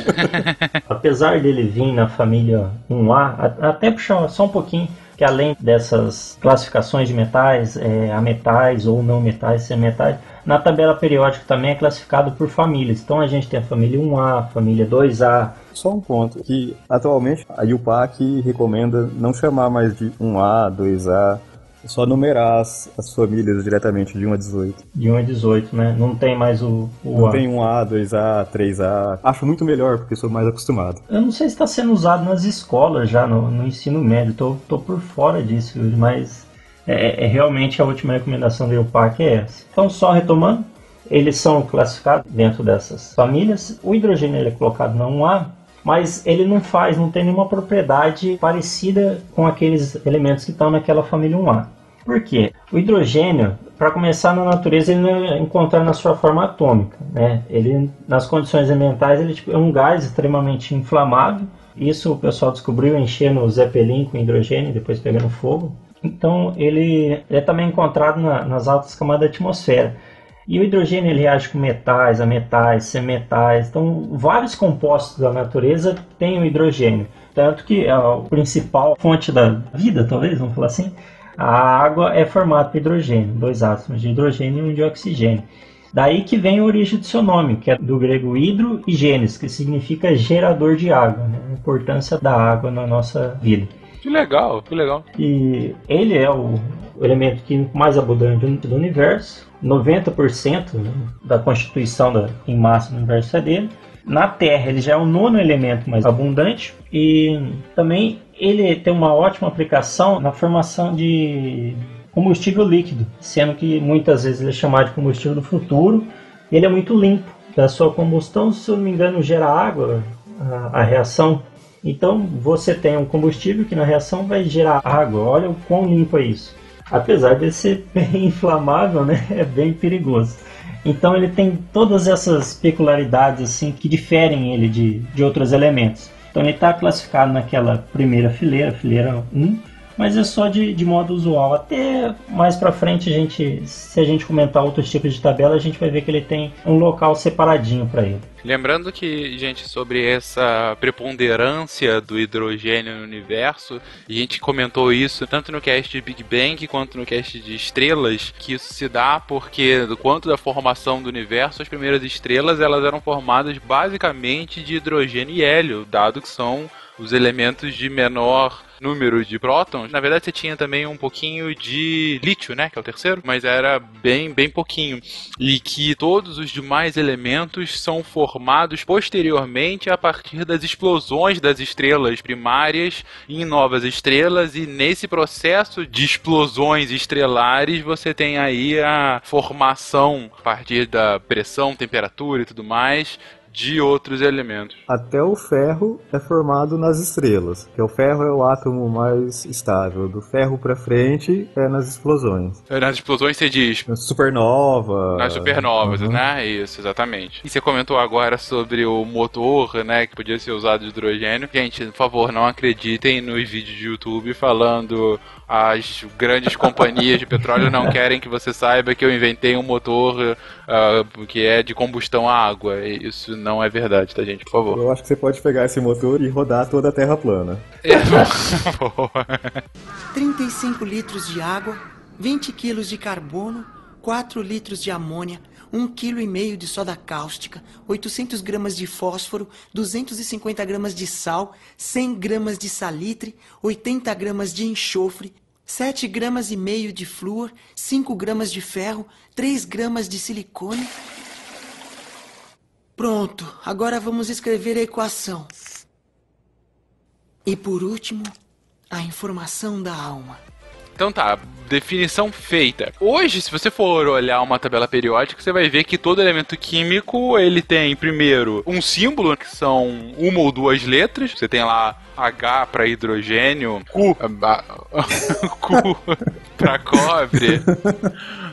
<laughs> Apesar dele vir na família 1A, até puxar só um pouquinho que além dessas classificações de metais, é, a metais ou não metais, sem metais, na tabela periódica também é classificado por famílias. Então a gente tem a família 1A, família 2A. Só um ponto, que atualmente a UPAC recomenda não chamar mais de 1A, 2A, só numerar as, as, famílias diretamente de 1 a 18. De 1 a 18, né? Não tem mais o, o Não A. tem 1A, 2A, 3A. Acho muito melhor, porque sou mais acostumado. Eu não sei se está sendo usado nas escolas já, no, no ensino médio. Tô, tô por fora disso, mas é, é, realmente a última recomendação do IUPAC é essa. Então, só retomando, eles são classificados dentro dessas famílias. O hidrogênio ele é colocado na 1A, mas ele não faz, não tem nenhuma propriedade parecida com aqueles elementos que estão naquela família 1A. Por quê? O hidrogênio, para começar na natureza, ele não é encontrado na sua forma atômica. Né? Ele, nas condições ambientais, ele tipo, é um gás extremamente inflamável. Isso o pessoal descobriu enchendo o Zeppelin com hidrogênio, depois pegando fogo. Então ele é também encontrado na, nas altas camadas da atmosfera. E o hidrogênio ele reage com metais, ametais, semetais. Então, vários compostos da natureza têm o hidrogênio. Tanto que é a principal fonte da vida, talvez, vamos falar assim, a água é formada por hidrogênio, dois átomos de hidrogênio e um de oxigênio. Daí que vem a origem do seu nome, que é do grego hidro e genes, que significa gerador de água, né? a importância da água na nossa vida. Que legal, que legal. E ele é o, elemento químico mais abundante do universo. 90% da constituição da, em massa do universo é dele. Na Terra ele já é o nono elemento mais abundante e também ele tem uma ótima aplicação na formação de combustível líquido, sendo que muitas vezes ele é chamado de combustível do futuro. Ele é muito limpo. Da sua combustão, se eu não me engano, gera água, a, a reação. Então você tem um combustível que na reação vai gerar água. Olha o quão limpo é isso. Apesar de ser <laughs> bem inflamável, né, é bem perigoso. Então ele tem todas essas peculiaridades assim que diferem ele de, de outros elementos. Então ele está classificado naquela primeira fileira, fileira 1, mas é só de, de modo usual. Até mais para frente, a gente, se a gente comentar outros tipos de tabela, a gente vai ver que ele tem um local separadinho para ele. Lembrando que, gente, sobre essa preponderância do hidrogênio no universo, a gente comentou isso tanto no cast de Big Bang quanto no cast de estrelas, que isso se dá porque, quanto da formação do universo, as primeiras estrelas elas eram formadas basicamente de hidrogênio e hélio, dado que são os elementos de menor número de prótons, na verdade você tinha também um pouquinho de lítio, né, que é o terceiro, mas era bem, bem pouquinho. E que todos os demais elementos são formados posteriormente a partir das explosões das estrelas primárias em novas estrelas e nesse processo de explosões estrelares você tem aí a formação a partir da pressão, temperatura e tudo mais de outros elementos. Até o ferro é formado nas estrelas, que o ferro é o átomo mais estável. Do ferro para frente é nas explosões. É, nas explosões você diz supernova. Nas supernovas, uhum. né? Isso, exatamente. E você comentou agora sobre o motor, né, que podia ser usado de hidrogênio. Gente, por favor, não acreditem nos vídeos de YouTube falando as grandes companhias de petróleo não querem que você saiba que eu inventei um motor uh, que é de combustão a água. Isso não é verdade, tá, gente? Por favor. Eu acho que você pode pegar esse motor e rodar toda a Terra plana. É. <laughs> 35 litros de água, 20 quilos de carbono, 4 litros de amônia, um quilo e meio de soda cáustica, 800 gramas de fósforo, 250 gramas de sal, 100 gramas de salitre, 80 gramas de enxofre, 7 gramas e meio de flúor, 5 gramas de ferro, 3 gramas de silicone. Pronto, agora vamos escrever a equação. E por último, a informação da alma. Então tá, definição feita. Hoje, se você for olhar uma tabela periódica, você vai ver que todo elemento químico ele tem primeiro um símbolo que são uma ou duas letras. Você tem lá H para hidrogênio, Q, <laughs> Q para cobre.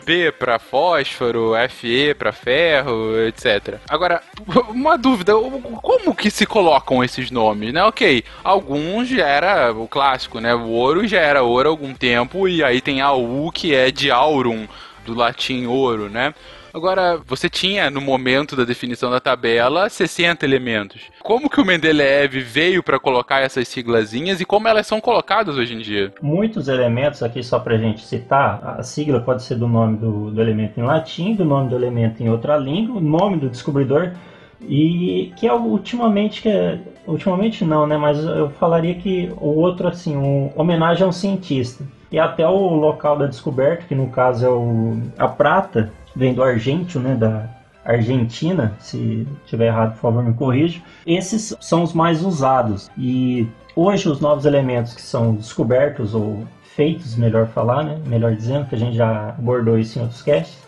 P para fósforo, Fe para ferro, etc. Agora, <laughs> uma dúvida, como que se colocam esses nomes, né? Ok, alguns já era o clássico, né? O ouro já era ouro há algum tempo, e aí tem a U que é de aurum, do latim ouro, né? Agora, você tinha, no momento da definição da tabela, 60 elementos. Como que o Mendeleev veio para colocar essas siglazinhas e como elas são colocadas hoje em dia? Muitos elementos, aqui só para a gente citar, a sigla pode ser do nome do, do elemento em latim, do nome do elemento em outra língua, o nome do descobridor e que é ultimamente que é, ultimamente não, né? Mas eu falaria que o outro assim, um, homenagem a um cientista e até o local da descoberta, que no caso é o, a prata, vem do argentino, né, da Argentina, se tiver errado, por favor, me corrija. Esses são os mais usados e hoje os novos elementos que são descobertos ou feitos, melhor falar, né, melhor dizendo, que a gente já abordou isso em outros casts,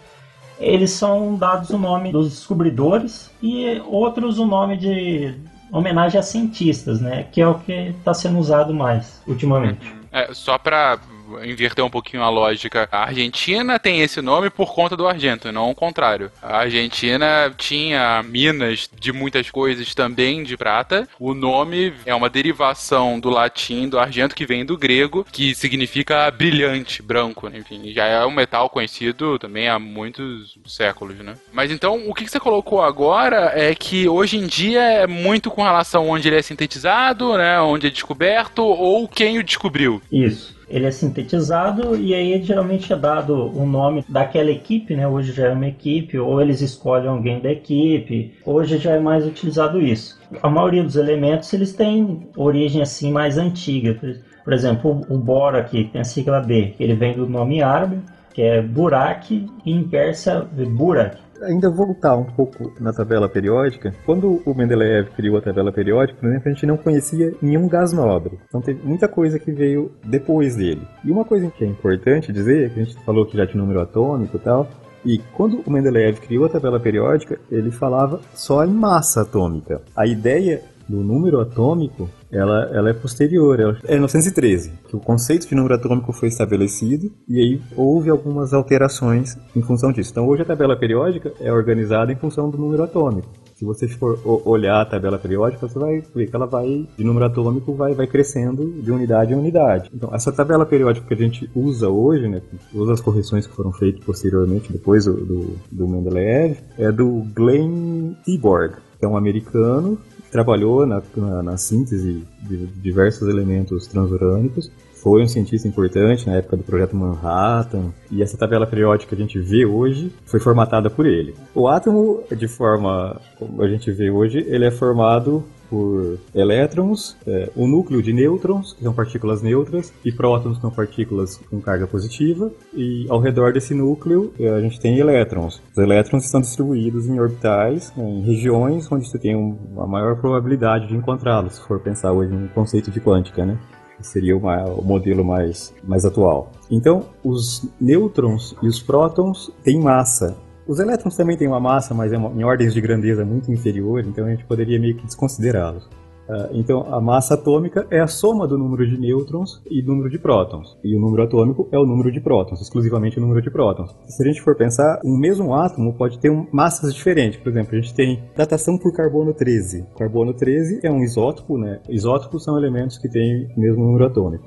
eles são dados o nome dos descobridores e outros o nome de homenagem a cientistas, né, que é o que está sendo usado mais ultimamente. É, só para inverter um pouquinho a lógica. A Argentina tem esse nome por conta do argento, não o contrário. A Argentina tinha minas de muitas coisas também de prata. O nome é uma derivação do latim, do argento, que vem do grego, que significa brilhante, branco. Enfim, já é um metal conhecido também há muitos séculos, né? Mas então, o que você colocou agora é que hoje em dia é muito com relação onde ele é sintetizado, né? Onde é descoberto ou quem o descobriu. Isso ele é sintetizado e aí geralmente é dado o nome daquela equipe, né? Hoje já é uma equipe, ou eles escolhem alguém da equipe. Hoje já é mais utilizado isso. A maioria dos elementos eles têm origem assim mais antiga. Por exemplo, o boro aqui tem a sigla B, ele vem do nome árabe, que é Burak, e em persa Burak ainda voltar um pouco na tabela periódica, quando o Mendeleev criou a tabela periódica, por exemplo, a gente não conhecia nenhum gás nobre. Então teve muita coisa que veio depois dele. E uma coisa que é importante dizer, que a gente falou que já tinha número atômico e tal, e quando o Mendeleev criou a tabela periódica, ele falava só em massa atômica. A ideia do número atômico, ela, ela é posterior, ela é 1913, que o conceito de número atômico foi estabelecido e aí houve algumas alterações em função disso. Então hoje a tabela periódica é organizada em função do número atômico. Se você for olhar a tabela periódica, você vai ver que ela vai, de número atômico, vai, vai crescendo de unidade em unidade. Então, essa tabela periódica que a gente usa hoje, né, todas as correções que foram feitas posteriormente, depois do, do, Mendeleev, é do Glenn Seaborg, é um americano trabalhou na, na, na síntese de diversos elementos transurânicos foi um cientista importante na época do projeto Manhattan, e essa tabela periódica que a gente vê hoje foi formatada por ele. O átomo, de forma como a gente vê hoje, ele é formado por elétrons, é, o núcleo de nêutrons, que são partículas neutras, e prótons, que são partículas com carga positiva, e ao redor desse núcleo é, a gente tem elétrons. Os elétrons estão distribuídos em orbitais, né, em regiões onde você tem uma maior probabilidade de encontrá-los, se for pensar hoje no conceito de quântica, né? seria uma, o modelo mais, mais atual. Então, os nêutrons e os prótons têm massa, os elétrons também têm uma massa, mas é uma, em ordens de grandeza muito inferior, então a gente poderia meio que desconsiderá-los. Uh, então, a massa atômica é a soma do número de nêutrons e do número de prótons. E o número atômico é o número de prótons, exclusivamente o número de prótons. Se a gente for pensar, um mesmo átomo pode ter um, massas diferentes. Por exemplo, a gente tem datação por carbono 13. Carbono 13 é um isótopo, né? Isótopos são elementos que têm o mesmo número atômico.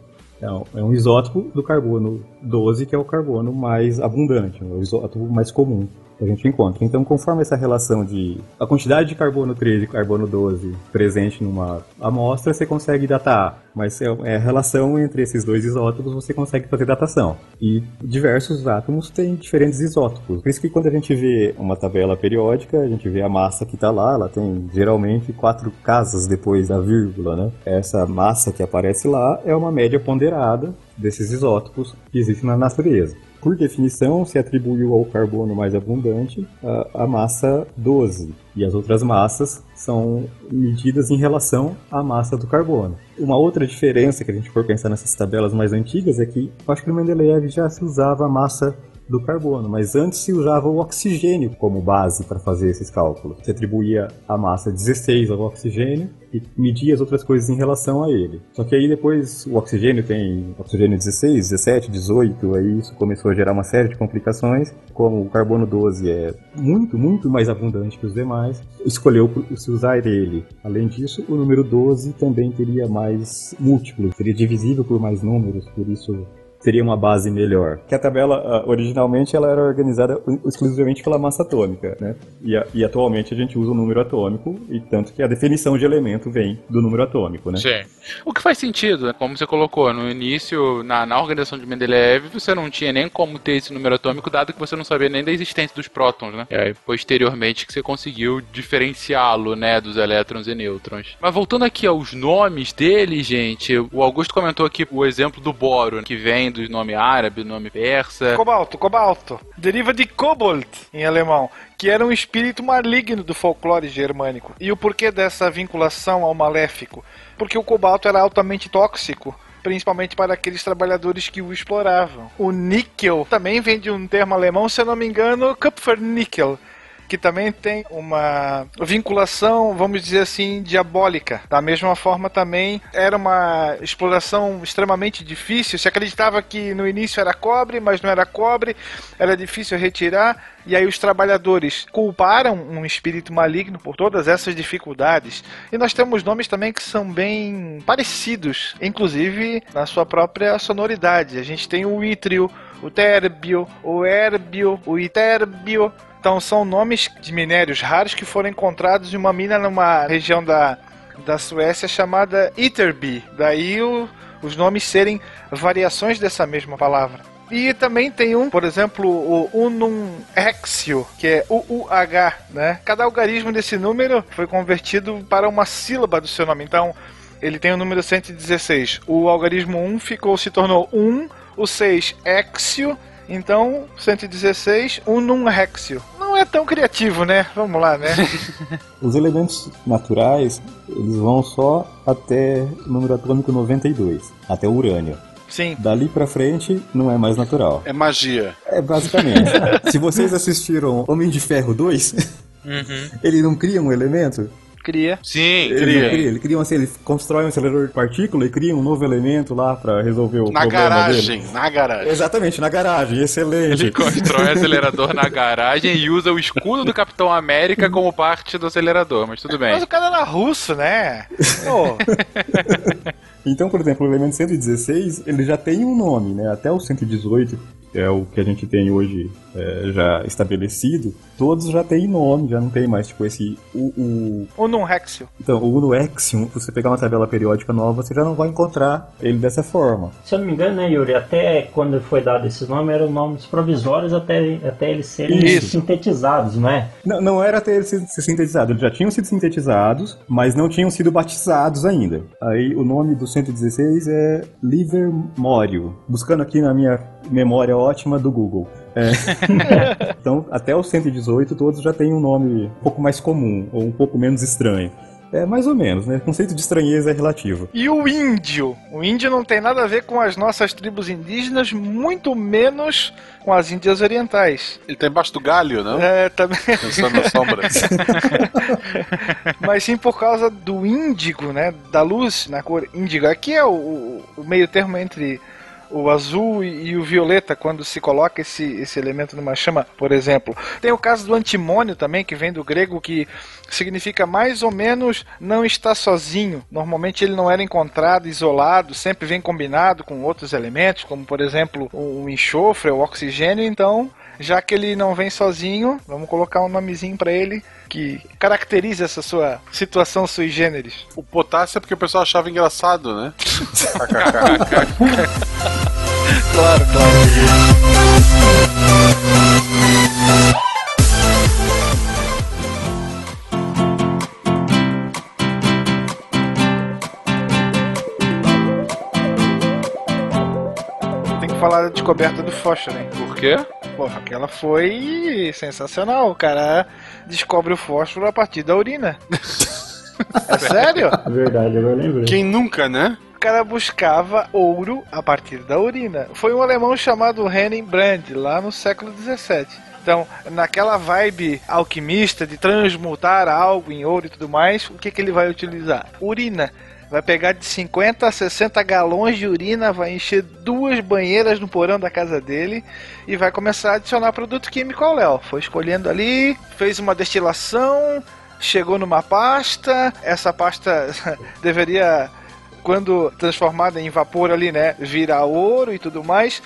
É um isótopo do carbono 12, que é o carbono mais abundante, o isótopo mais comum que a gente encontra. Então, conforme essa relação de a quantidade de carbono 13 e carbono 12 presente numa amostra, você consegue datar. Mas é, é a relação entre esses dois isótopos, você consegue fazer datação. E diversos átomos têm diferentes isótopos. Por isso que quando a gente vê uma tabela periódica, a gente vê a massa que está lá, ela tem geralmente quatro casas depois da vírgula, né? Essa massa que aparece lá é uma média ponderada desses isótopos que existem na natureza por definição, se atribuiu ao carbono mais abundante a, a, massa 12, e as outras massas são medidas em relação à massa do carbono. Uma outra diferença que a gente for pensar nessas tabelas mais antigas é que, acho que no Mendeleev já se usava a massa do carbono, mas antes se usava o oxigênio como base para fazer esses cálculos. Se atribuía a massa 16 ao oxigênio e media as outras coisas em relação a ele. Só que aí depois o oxigênio tem oxigênio 16, 17, 18, aí isso começou a gerar uma série de complicações. Como o carbono 12 é muito, muito mais abundante que os demais, escolheu se usar ele. Além disso, o número 12 também teria mais múltiplos, seria divisível por mais números, por isso teria uma base melhor. Que a tabela, uh, originalmente, ela era organizada exclusivamente pela massa atômica, né? E, a, e, atualmente a gente usa o número atômico, e tanto que a definição de elemento vem do número atômico, né? Sim. O que faz sentido, né? como você colocou, no início, na, na organização de Mendeleev, você não tinha nem como ter esse número atômico, dado que você não sabia nem da existência dos prótons, né? E aí, posteriormente, que você conseguiu diferenciá-lo, né, dos elétrons e nêutrons. Mas voltando aqui aos nomes dele, gente, o Augusto comentou aqui o exemplo do boro, que vem do nome árabe, nome persa. Cobalto, cobalto. Deriva de kobold em alemão, que era um espírito maligno do folclore germânico. E o porquê dessa vinculação ao maléfico? Porque o cobalto era altamente tóxico principalmente para aqueles trabalhadores que o exploravam. O níquel também vem de um termo alemão, se eu não me engano, Kupfernickel, que também tem uma vinculação, vamos dizer assim, diabólica. Da mesma forma, também era uma exploração extremamente difícil. Se acreditava que no início era cobre, mas não era cobre, era difícil retirar. E aí os trabalhadores culparam um espírito maligno por todas essas dificuldades. E nós temos nomes também que são bem parecidos, inclusive na sua própria sonoridade. A gente tem o ítrio, o térbio, o hérbio, o itérbio, então são nomes de minérios raros que foram encontrados em uma mina numa região da, da Suécia chamada Iterby. Daí o, os nomes serem variações dessa mesma palavra. E também tem um, por exemplo, o Unum Hexio, que é UUH, né? Cada algarismo desse número foi convertido para uma sílaba do seu nome. Então, ele tem o número 116. O algarismo 1 ficou, se tornou 1, o 6 Hexio então, 116, unum hexio. Não é tão criativo, né? Vamos lá, né? <laughs> Os elementos naturais, eles vão só até o número atômico 92, até o urânio. Sim. Dali pra frente, não é mais natural. É magia. É, basicamente. <laughs> Se vocês assistiram Homem de Ferro 2, uhum. <laughs> ele não cria um elemento? Cria. Sim, ele cria. cria. Ele cria, assim, ele constrói um acelerador de partícula e cria um novo elemento lá para resolver o na problema garagem, dele. Na garagem, Exatamente, na garagem, excelente. Ele constrói acelerador na garagem e usa o escudo do Capitão América como parte do acelerador, mas tudo bem. Mas o cara era russo, né? <laughs> então, por exemplo, o elemento 116, ele já tem um nome, né? Até o 118 é o que a gente tem hoje é, já estabelecido, todos já têm nome, já não tem mais, tipo, esse... O, o... Unum Hexio. Então, o Uno Hexium, se você pegar uma tabela periódica nova, você já não vai encontrar ele dessa forma. Se eu não me engano, né, Yuri, até quando foi dado esses nomes, eram nomes provisórios até, até eles serem Isso. sintetizados, não é? Não, não era ter eles sido sintetizados, eles já tinham sido sintetizados, mas não tinham sido batizados ainda. Aí o nome do 116 é Livermório. Buscando aqui na minha memória ótima do Google. É. <laughs> então, até o 118, todos já têm um nome um pouco mais comum, ou um pouco menos estranho. É mais ou menos, né? O conceito de estranheza é relativo. E o índio? O índio não tem nada a ver com as nossas tribos indígenas, muito menos com as Índias Orientais. Ele tá embaixo do galho, não? É, também. Pensando na sombra. <laughs> Mas sim por causa do índigo, né? Da luz na cor índigo. Aqui é o, o, o meio termo entre o azul e, e o violeta quando se coloca esse, esse elemento numa chama, por exemplo. Tem o caso do antimônio também, que vem do grego, que significa mais ou menos não está sozinho. Normalmente ele não era encontrado isolado, sempre vem combinado com outros elementos, como por exemplo o enxofre, o oxigênio. Então, já que ele não vem sozinho, vamos colocar um nomezinho para ele que caracteriza essa sua situação sui generis. O potássio é porque o pessoal achava engraçado, né? <laughs> claro, claro. Tem que falar da descoberta do fósforo, hein? Por quê? Porra, aquela foi sensacional. O cara descobre o fósforo a partir da urina. é <laughs> sério? É verdade, agora eu lembrei. Quem nunca, né? O cara buscava ouro a partir da urina. Foi um alemão chamado Henning Brand, lá no século 17. Então, naquela vibe alquimista de transmutar algo em ouro e tudo mais, o que, que ele vai utilizar? Urina. Vai pegar de 50 a 60 galões de urina, vai encher duas banheiras no porão da casa dele e vai começar a adicionar produto químico ao Léo. Foi escolhendo ali, fez uma destilação, chegou numa pasta, essa pasta <laughs> deveria, quando transformada em vapor ali, né, virar ouro e tudo mais.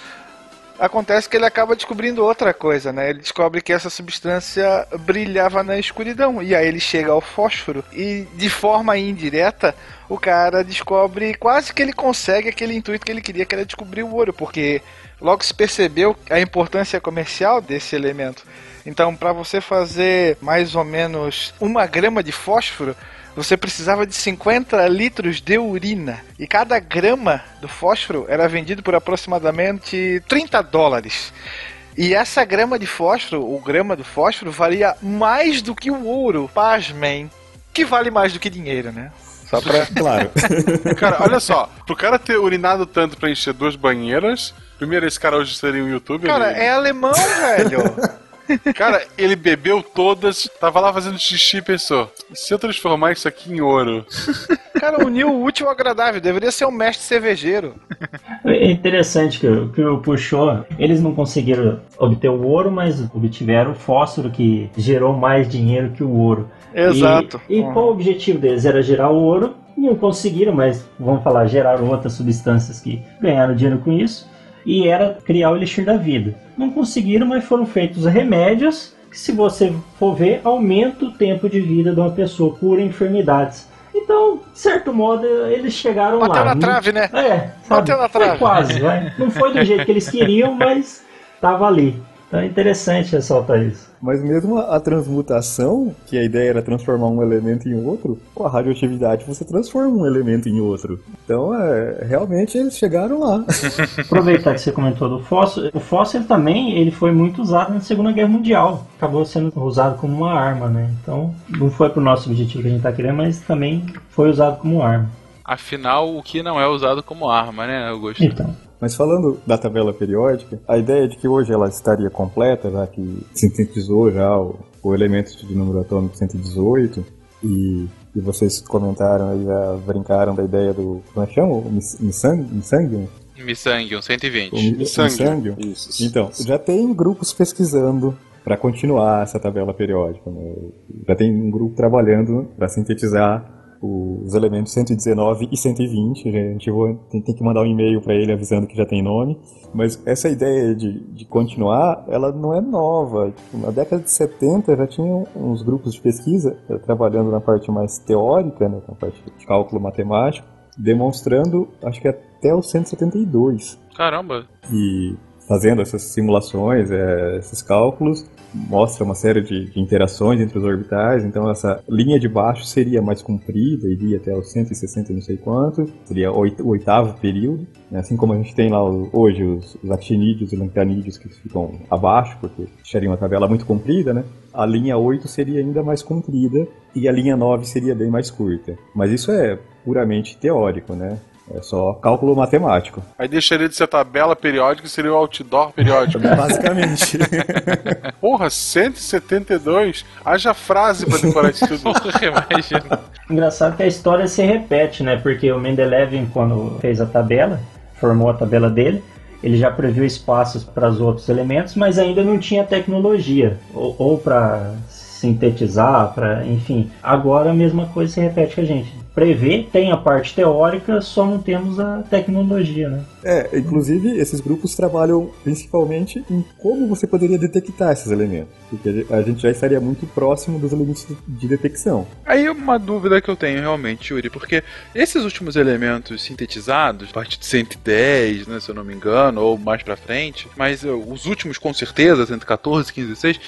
Acontece que ele acaba descobrindo outra coisa, né? Ele descobre que essa substância brilhava na escuridão. E aí ele chega ao fósforo e, de forma indireta, o cara descobre quase que ele consegue aquele intuito que ele queria, que era descobrir o ouro, porque logo se percebeu a importância comercial desse elemento. Então, para você fazer mais ou menos uma grama de fósforo, você precisava de 50 litros de urina. E cada grama do fósforo era vendido por aproximadamente 30 dólares. E essa grama de fósforo, o grama do fósforo, valia mais do que o ouro. Pasmem. Que vale mais do que dinheiro, né? Só pra. <laughs> Claro. <laughs> Cara, olha só. Pro cara ter urinado tanto pra encher duas banheiras, primeiro esse cara hoje seria um youtuber. Cara, ele... é alemão, velho. <laughs> Cara, ele bebeu todas, tava lá fazendo xixi e pensou: se eu transformar isso aqui em ouro? Cara, uniu o útil ao agradável, deveria ser um mestre cervejeiro. É interessante que, o- que o puxou. Eles não conseguiram obter o ouro, mas obtiveram o fósforo que gerou mais dinheiro que o ouro. Exato. E, e qual o objetivo deles? Era gerar o ouro. Não conseguiram, mas vamos falar, geraram outras substâncias que ganharam dinheiro com isso. E era criar o elixir da vida. Não conseguiram, mas foram feitos remédios que, se você for ver, aumenta o tempo de vida de uma pessoa, cura enfermidades. Então, de certo modo, eles chegaram Bateu lá. na trave, né? É, sabe? Bateu na Foi trave. quase, vai. Não foi do jeito que eles queriam, mas tava ali. Então é interessante ressaltar isso. Mas mesmo a, a transmutação, que a ideia era transformar um elemento em outro, com a radioatividade você transforma um elemento em outro. Então, é, realmente eles chegaram lá. <laughs> Aproveitar que você comentou do fósforo, o fósforo também ele foi muito usado na Segunda Guerra Mundial. Acabou sendo usado como uma arma, né? Então não foi pro nosso objetivo que a gente tá querendo, mas também foi usado como arma. Afinal, o que não é usado como arma, né, Augusto? Então, Mas falando da tabela periódica, a ideia de que hoje ela estaria completa, já que sintetizou já o, o elemento de número atômico 118, e, e vocês comentaram aí, já brincaram da ideia do. Como é que chama? O mis- missan- Missanguium? Missanguium, 120. O mi- Missanguium. Missanguium? Isso. Então, já tem grupos pesquisando para continuar essa tabela periódica. né? Já tem um grupo trabalhando para sintetizar os elementos 119 e 120. A gente tem, tem que mandar um e-mail para ele avisando que já tem nome. Mas essa ideia de, de continuar, ela não é nova. Na década de 70 já tinha uns grupos de pesquisa eh, trabalhando na parte mais teórica, né, na parte de cálculo matemático, demonstrando, acho que até o 172. Caramba! E fazendo essas simulações, é, esses cálculos, mostra uma série de, de, interações entre os orbitais, então essa linha de baixo seria mais comprida, iria até os 160 não sei quanto, seria o oitavo período, né? assim como a gente tem lá hoje os, os actinídeos e lancanídeos que ficam abaixo, porque deixariam uma tabela muito comprida, né? A linha 8 seria ainda mais comprida e a linha 9 seria bem mais curta. Mas isso é puramente teórico, né? É só cálculo matemático. Aí deixaria de ser tabela periódica e seria o outdoor periódico. <laughs> Basicamente. <laughs> Porra, 172? Haja frase pra decorar isso tudo. <laughs> Imagina. Engraçado que a história se repete, né? Porque o Mendeleev, quando fez a tabela, formou a tabela dele, ele já previu espaços para os outros elementos, mas ainda não tinha tecnologia. Ou, ou para sintetizar, para enfim. Agora a mesma coisa se repete com a gente prever, tem a parte teórica, só não temos a tecnologia, né? É, inclusive esses grupos trabalham principalmente em como você poderia detectar esses elementos, porque a gente já estaria muito próximo dos elementos de detecção. Aí uma dúvida que eu tenho realmente, Yuri, porque esses últimos elementos sintetizados, a partir de 110, né, se eu não me engano, ou mais para frente, mas uh, os últimos com certeza, 114, 15 e 16,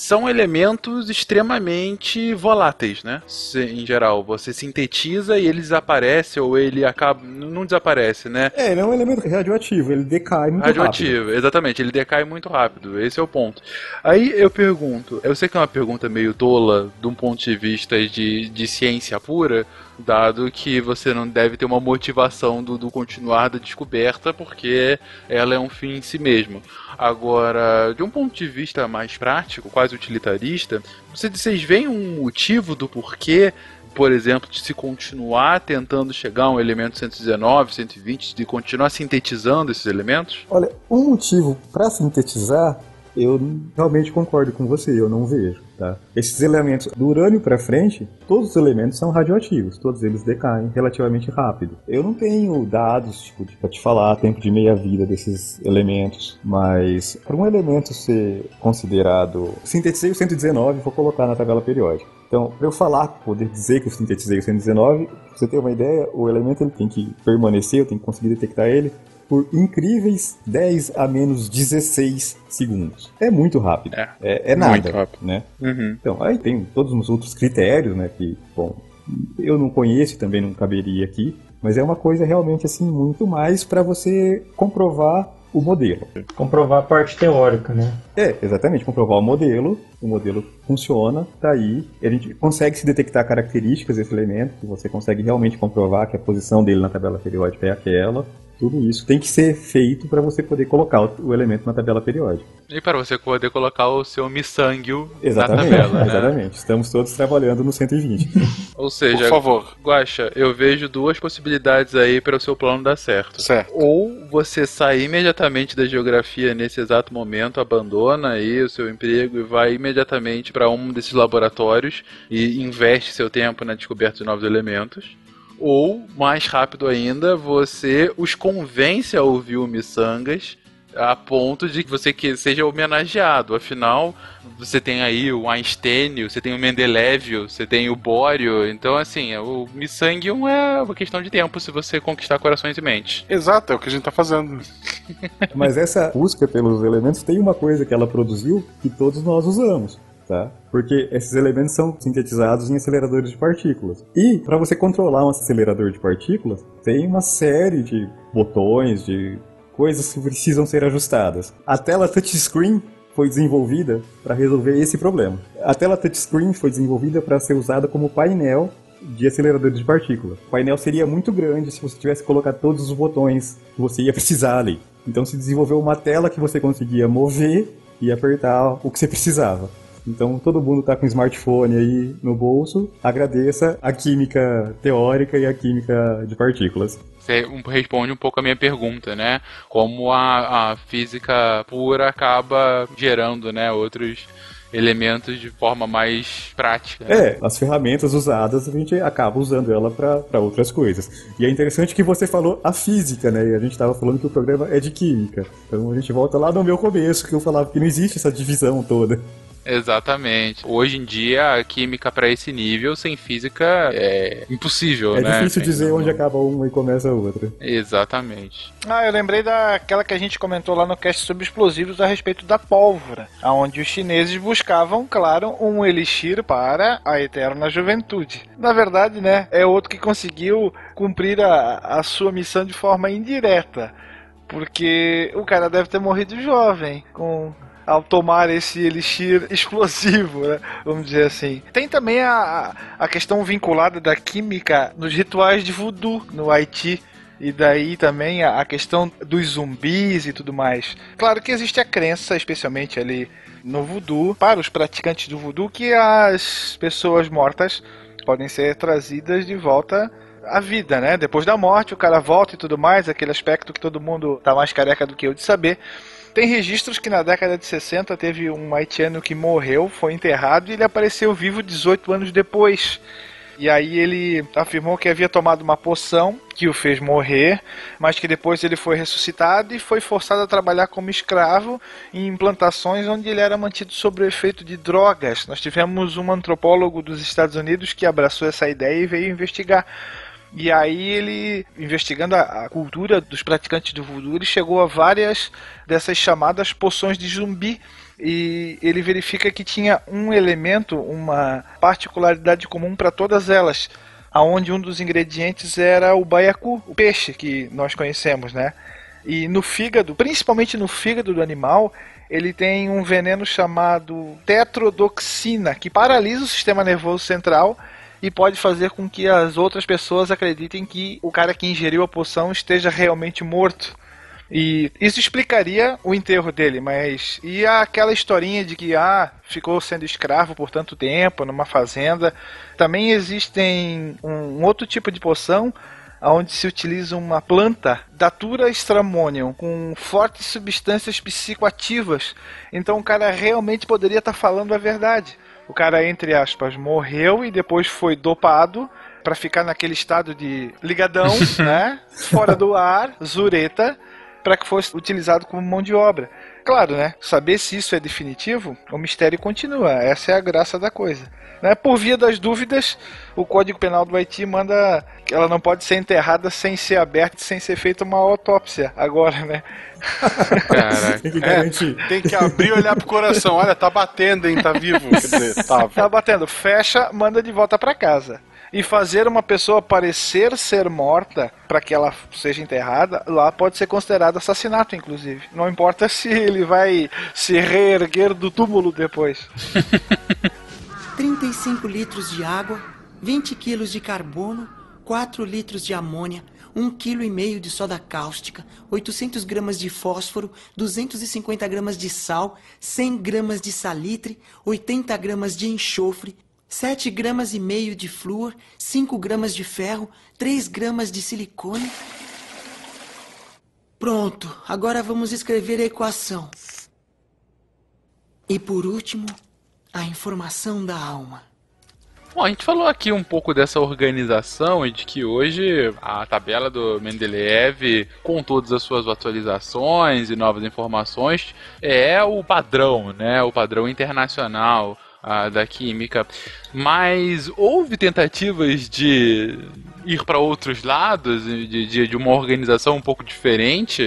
são elementos extremamente voláteis, né? Se, em geral, você sintetiza e ele desaparece ou ele acaba. Não desaparece, né? É, ele é um elemento radioativo, ele decai muito radioativo, rápido. Radioativo, exatamente, ele decai muito rápido. Esse é o ponto. Aí eu pergunto, eu sei que é uma pergunta meio tola de um ponto de vista de, de ciência pura, dado que você não deve ter uma motivação do, do, continuar da descoberta, porque ela é um fim em si mesmo. Agora, de um ponto de vista mais prático, quase utilitarista, vocês veem um motivo do porquê por exemplo, de se continuar tentando chegar a um elemento 119, 120, de continuar sintetizando esses elementos? Olha, um motivo para sintetizar eu realmente concordo com você, eu não vejo. Tá? Esses elementos, do urânio para frente, todos os elementos são radioativos, todos eles decaem relativamente rápido. Eu não tenho dados tipo, para te falar tempo de meia-vida desses elementos, mas para um elemento ser considerado. Sintetizei o 119 vou colocar na tabela periódica. Então, para eu falar, poder dizer que eu sintetizei o 119, pra você ter uma ideia, o elemento ele tem que permanecer, eu tenho que conseguir detectar ele por incríveis 10 a menos 16 segundos. É muito rápido. É, é, é nada. Muito rápido. Né? Uhum. Então, aí tem todos os outros critérios, né? Que, bom, eu não conheço também não caberia aqui, mas é uma coisa realmente assim muito mais para você comprovar o modelo. Comprovar a parte teórica, né? É, exatamente, comprovar o modelo, o modelo funciona, tá aí, a gente consegue se detectar características desse elemento, você consegue realmente comprovar que a posição dele na tabela periódica é aquela, tudo isso tem que ser feito para você poder colocar o elemento na tabela periódica. E para você poder colocar o seu miçangue exatamente, na tabela. Né? Exatamente. Estamos todos trabalhando no 120. <laughs> Ou seja, por favor, Guaxa, eu vejo duas possibilidades aí para o seu plano dar certo. Certo. Ou você sai imediatamente da geografia nesse exato momento, abandona aí o seu emprego e vai imediatamente para um desses laboratórios e investe seu tempo na descoberta de novos elementos ou, mais rápido ainda, você os convence a ouvir o Missangas a ponto de que você que seja homenageado. Afinal, você tem aí o Einstein, você tem o Mendeleev, você tem o Bório. Então, assim, o Missangium é uma questão de tempo se você conquistar corações e mentes. Exato, é o que a gente tá fazendo. Mas essa busca pelos elementos tem uma coisa que ela produziu que todos nós usamos tá? Porque esses elementos são sintetizados em aceleradores de partículas. E para você controlar um acelerador de partículas, tem uma série de botões, de coisas que precisam ser ajustadas. A tela touchscreen foi desenvolvida para resolver esse problema. A tela touchscreen foi desenvolvida para ser usada como painel de aceleradores de partículas. O painel seria muito grande se você tivesse colocado todos os botões que você ia precisar ali. Então se desenvolveu uma tela que você conseguia mover e apertar o que você precisava. Então todo mundo está com smartphone aí no bolso. Agradeça a química teórica e a química de partículas. Você responde um pouco a minha pergunta, né? Como a, a física pura acaba gerando, né, outros elementos de forma mais prática. Né? É, as ferramentas usadas a gente acaba usando ela para outras coisas. E é interessante que você falou a física, né? E a gente estava falando que o programa é de química. Então a gente volta lá no meu começo, que eu falava que não existe essa divisão toda. Exatamente. Hoje em dia, a química para esse nível, sem física, é impossível, é né? É difícil dizer onde acaba uma e começa a outra. Exatamente. Ah, eu lembrei daquela que a gente comentou lá no cast sobre explosivos a respeito da pólvora, onde os chineses buscavam, claro, um elixir para a eterna juventude. Na verdade, né, é outro que conseguiu cumprir a, a sua missão de forma indireta. Porque o cara deve ter morrido jovem, com ao tomar esse elixir <laughs> explosivo, né? Vamos dizer assim. Tem também a, a questão vinculada da química nos rituais de voodoo no Haiti. E daí também a, a questão dos zumbis e tudo mais. Claro que existe a crença, especialmente ali no voodoo, para os praticantes do voodoo, que as pessoas mortas podem ser trazidas de volta à vida, né? Depois da morte, o cara volta e tudo mais, aquele aspecto que todo mundo tá mais careca do que eu de saber. Tem registros que na década de 60 teve um haitiano que morreu, foi enterrado e ele apareceu vivo 18 anos depois. E aí ele afirmou que havia tomado uma poção que o fez morrer, mas que depois ele foi ressuscitado e foi forçado a trabalhar como escravo em plantações onde ele era mantido sob o efeito de drogas. Nós tivemos um antropólogo dos Estados Unidos que abraçou essa ideia e veio investigar. E aí ele, investigando a, a, cultura dos praticantes do voodoo, ele chegou a várias dessas chamadas poções de zumbi. E ele verifica que tinha um elemento, uma particularidade comum para todas elas, aonde um dos ingredientes era o baiacu, o peixe que nós conhecemos, né? E no fígado, principalmente no fígado do animal, ele tem um veneno chamado tetrodoxina, que paralisa o sistema nervoso central e pode fazer com que as outras pessoas acreditem que o cara que ingeriu a poção esteja realmente morto. E isso explicaria o enterro dele, mas e aquela historinha de que ah, ficou sendo escravo por tanto tempo numa fazenda? Também existem um outro tipo de poção onde se utiliza uma planta Datura stramonium com fortes substâncias psicoativas. Então o cara realmente poderia estar falando a verdade o cara, entre aspas, morreu e depois foi dopado para ficar naquele estado de ligadão, <laughs> né? Fora do ar, zureta, para que fosse utilizado como mão de obra. Claro, né? Saber se isso é definitivo, o mistério continua. Essa é a graça da coisa. Né? Por via das dúvidas, o Código Penal do Haiti manda que ela não pode ser enterrada sem ser aberta, sem ser feita uma autópsia. Agora, né? Caraca. tem, que é, tem que abrir e olhar pro coração. Olha, tá batendo, hein? Tá vivo. Quer dizer, tá, tá batendo. Fecha, manda de volta para casa e fazer uma pessoa parecer ser morta para que ela seja enterrada, lá pode ser considerado assassinato, inclusive. Não importa se ele vai se reerguer do túmulo depois. <laughs> 35 litros de água, 20 quilos de carbono, 4 litros de amônia, 1,5 kg de soda cáustica, 800 gramas de fósforo, 250 gramas de sal, 100 gramas de salitre, 80 gramas de enxofre, 7 gramas e meio de flúor, 5 gramas de ferro, 3 gramas de silicone. Pronto, agora vamos escrever a equação. E por último, a informação da alma. Bom, a gente falou aqui um pouco dessa organização e de que hoje a tabela do Mendeleev, com todas as suas atualizações e novas informações, é o padrão, né? O padrão internacional da química. Mas houve tentativas de ir para outros lados, de, de, de, uma organização um pouco diferente,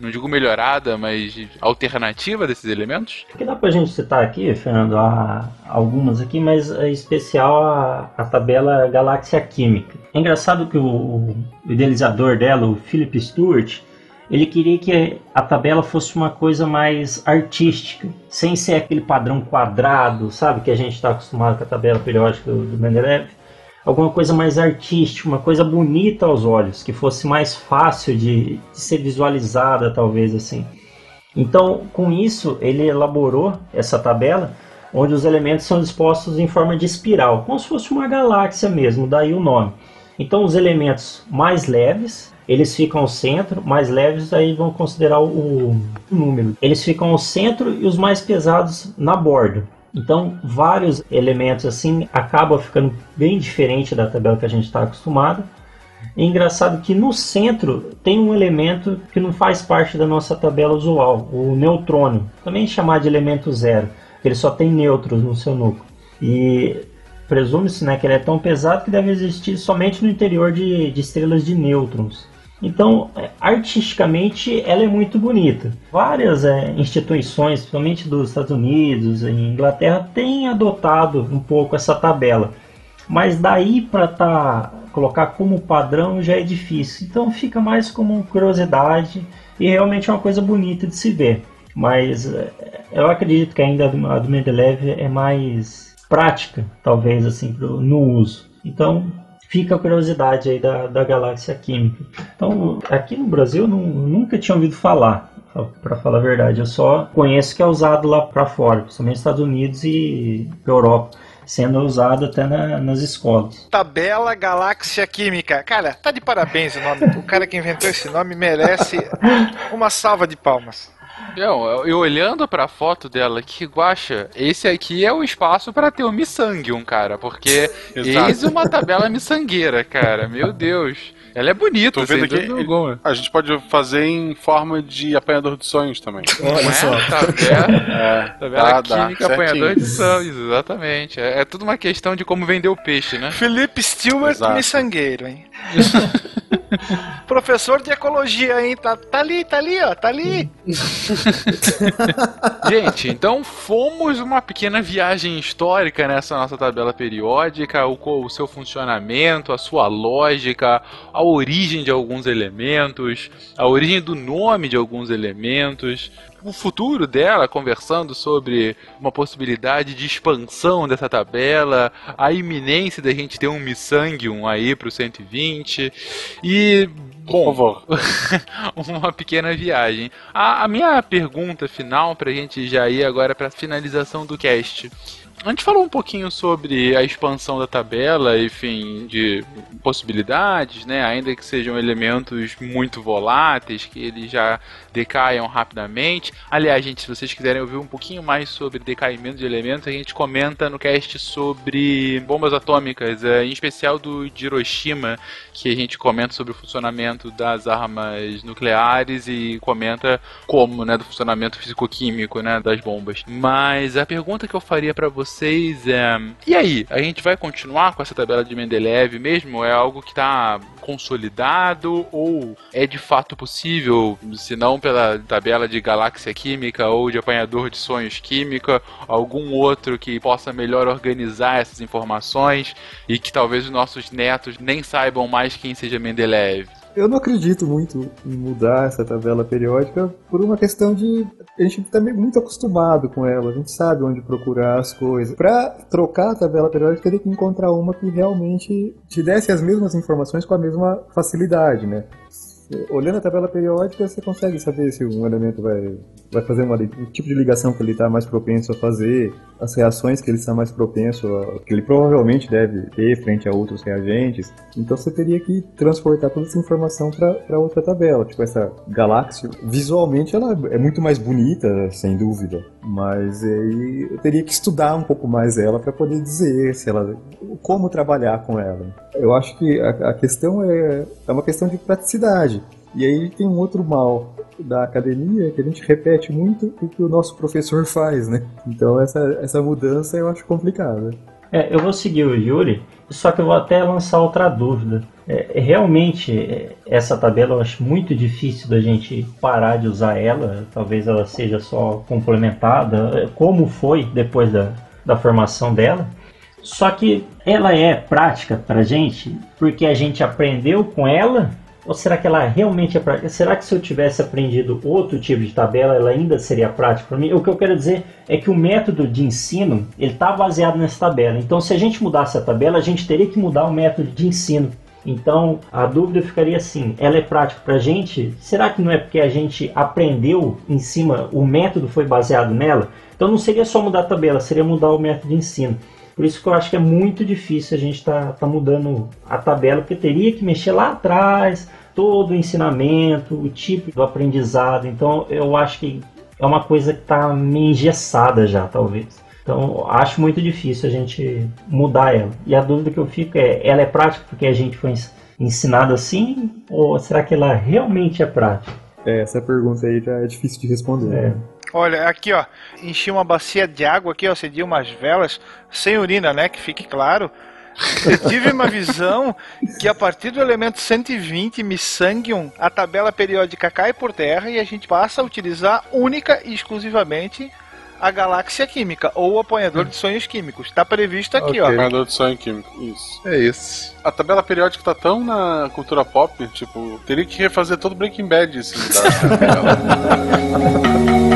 não digo melhorada, mas alternativa desses elementos? Que dá para a gente citar aqui, Fernando, há algumas aqui, mas em especial a, a tabela Galáxia Química. É engraçado que o, o idealizador dela, o Philip Stewart, ele queria que a tabela fosse uma coisa mais artística, sem ser aquele padrão quadrado, sabe, que a gente está acostumado com a tabela periódica do, Mendeleev. Alguma coisa mais artística, uma coisa bonita aos olhos, que fosse mais fácil de, de ser visualizada, talvez assim. Então, com isso, ele elaborou essa tabela, onde os elementos são dispostos em forma de espiral, como se fosse uma galáxia mesmo, daí o nome. Então, os elementos mais leves eles ficam ao centro, mais leves aí vão considerar o, o número. Eles ficam ao centro e os mais pesados na borda. Então, vários elementos assim acabam ficando bem diferente da tabela que a gente está acostumado. É engraçado que no centro tem um elemento que não faz parte da nossa tabela usual, o neutrônio, também chamado de elemento zero, ele só tem nêutrons no seu núcleo. E presume-se né, que ele é tão pesado que deve existir somente no interior de, de estrelas de nêutrons. Então, é, artisticamente, ela é muito bonita. Várias é, instituições, principalmente dos Estados Unidos e Inglaterra, têm adotado um pouco essa tabela. Mas daí para tá, colocar como padrão já é difícil. Então fica mais como curiosidade e realmente é uma coisa bonita de se ver. Mas é, eu acredito que ainda a do Mendeleev é mais prática, talvez assim, no uso. Então fica a curiosidade aí da, da galáxia química. Então, aqui no Brasil eu não, nunca tinha ouvido falar, para falar a verdade. Eu só conheço que é usado lá para fora, principalmente nos Estados Unidos e Europa. Sendo usado até na, nas escolas. Tabela Galáxia Química. Cara, tá de parabéns o nome. O cara que inventou esse nome merece uma salva de palmas. Não, eu olhando pra foto dela aqui, Guacha, esse aqui é o espaço para ter o miçangue, cara, porque <laughs> eis uma tabela miçangueira, cara, meu Deus. Ela é bonita, Tô vendo aqui, ele, A gente pode fazer em forma de apanhador de sonhos também. <laughs> Olha é? só. Tabela, é, tabela dá, química dá, apanhador de sonhos, exatamente. É, é, tudo uma questão de como vender o peixe, né? Felipe Stewart miçangueiro, hein? <laughs> <laughs> Professor de ecologia, hein? Tá, tá ali, tá ali, ó, tá ali. <laughs> Gente, então fomos uma pequena viagem histórica nessa nossa tabela periódica, o, o seu funcionamento, a sua lógica, a origem de alguns elementos, a origem do nome de alguns elementos, o futuro dela, conversando sobre uma possibilidade de expansão dessa tabela, a iminência da gente ter um Missangium aí pro 120 e Bom, <laughs> uma pequena viagem. A, a, minha pergunta final, pra gente já ir agora pra finalização do cast. A gente falou um pouquinho sobre a expansão da tabela, enfim, de possibilidades, né? Ainda que sejam elementos muito voláteis, que eles já decaiam rapidamente. Aliás, gente, se vocês quiserem ouvir um pouquinho mais sobre decaimento de elementos, a gente comenta no cast sobre bombas atômicas, é, em especial do de Hiroshima, que a gente comenta sobre o funcionamento das armas nucleares e comenta como, né, do funcionamento físico-químico, né, das bombas. Mas a pergunta que eu faria para vocês é: e aí, a gente vai continuar com essa tabela de Mendeleev mesmo? É algo que está consolidado ou é de fato possível, se não pela tabela de galáxia química ou de apanhador de sonhos química, algum outro que possa melhor organizar essas informações e que talvez os nossos netos nem saibam mais quem seja Mendeleev? Eu não acredito muito em mudar essa tabela periódica por uma questão de a gente está muito acostumado com ela, a gente sabe onde procurar as coisas. Para trocar a tabela periódica, teria que encontrar uma que realmente te desse as mesmas informações com a mesma facilidade, né? Olhando a tabela periódica, você consegue saber se um elemento vai, vai fazer uma, o tipo de ligação que ele está mais propenso a fazer, as reações que ele está mais propenso a, que ele provavelmente deve ter frente a outros reagentes. Então você teria que transportar toda essa informação para outra tabela. Tipo, essa galáxia, visualmente ela é muito mais bonita, sem dúvida, mas aí eu teria que estudar um pouco mais ela para poder dizer se ela, como trabalhar com ela. Eu acho que a, a questão é, é uma questão de praticidade. E aí tem um outro mal da academia que a gente repete muito o que o nosso professor faz, né? Então essa, essa mudança eu acho complicada. É, eu vou seguir o Yuri, só que eu vou até lançar outra dúvida. É, realmente, é, essa tabela eu acho muito difícil da gente parar de usar ela. Talvez ela seja só complementada, é, como foi depois da, da formação dela. Só que ela é prática para gente porque a gente aprendeu com ela ou será que ela realmente é prática? Será que se eu tivesse aprendido outro tipo de tabela, ela ainda seria prática para mim? O que eu quero dizer é que o método de ensino ele está baseado nessa tabela. Então, se a gente mudasse a tabela, a gente teria que mudar o método de ensino. Então, a dúvida ficaria assim: ela é prática para a gente? Será que não é porque a gente aprendeu em cima, o método foi baseado nela? Então, não seria só mudar a tabela, seria mudar o método de ensino. Por isso que eu acho que é muito difícil a gente estar tá, tá mudando a tabela, porque teria que mexer lá atrás, todo o ensinamento, o tipo do aprendizado. Então eu acho que é uma coisa que está meio engessada já, talvez. Então, acho muito difícil a gente mudar ela. E a dúvida que eu fico é: ela é prática porque a gente foi ensinado assim? Ou será que ela realmente é prática? É, essa pergunta aí já é difícil de responder. É. Né? Olha, aqui ó, enchi uma bacia de água aqui, ó, acendi umas velas, sem urina, né, que fique claro. Eu tive uma visão que a partir do elemento 120 Missangium, a tabela periódica cai por terra e a gente passa a utilizar única e exclusivamente a galáxia química ou o apanhador de sonhos químicos. Está previsto aqui, okay. ó. Apanhador de sonho químico, isso. É isso. A tabela periódica tá tão na cultura pop, tipo, teria que refazer todo Breaking Bad, assim, <laughs>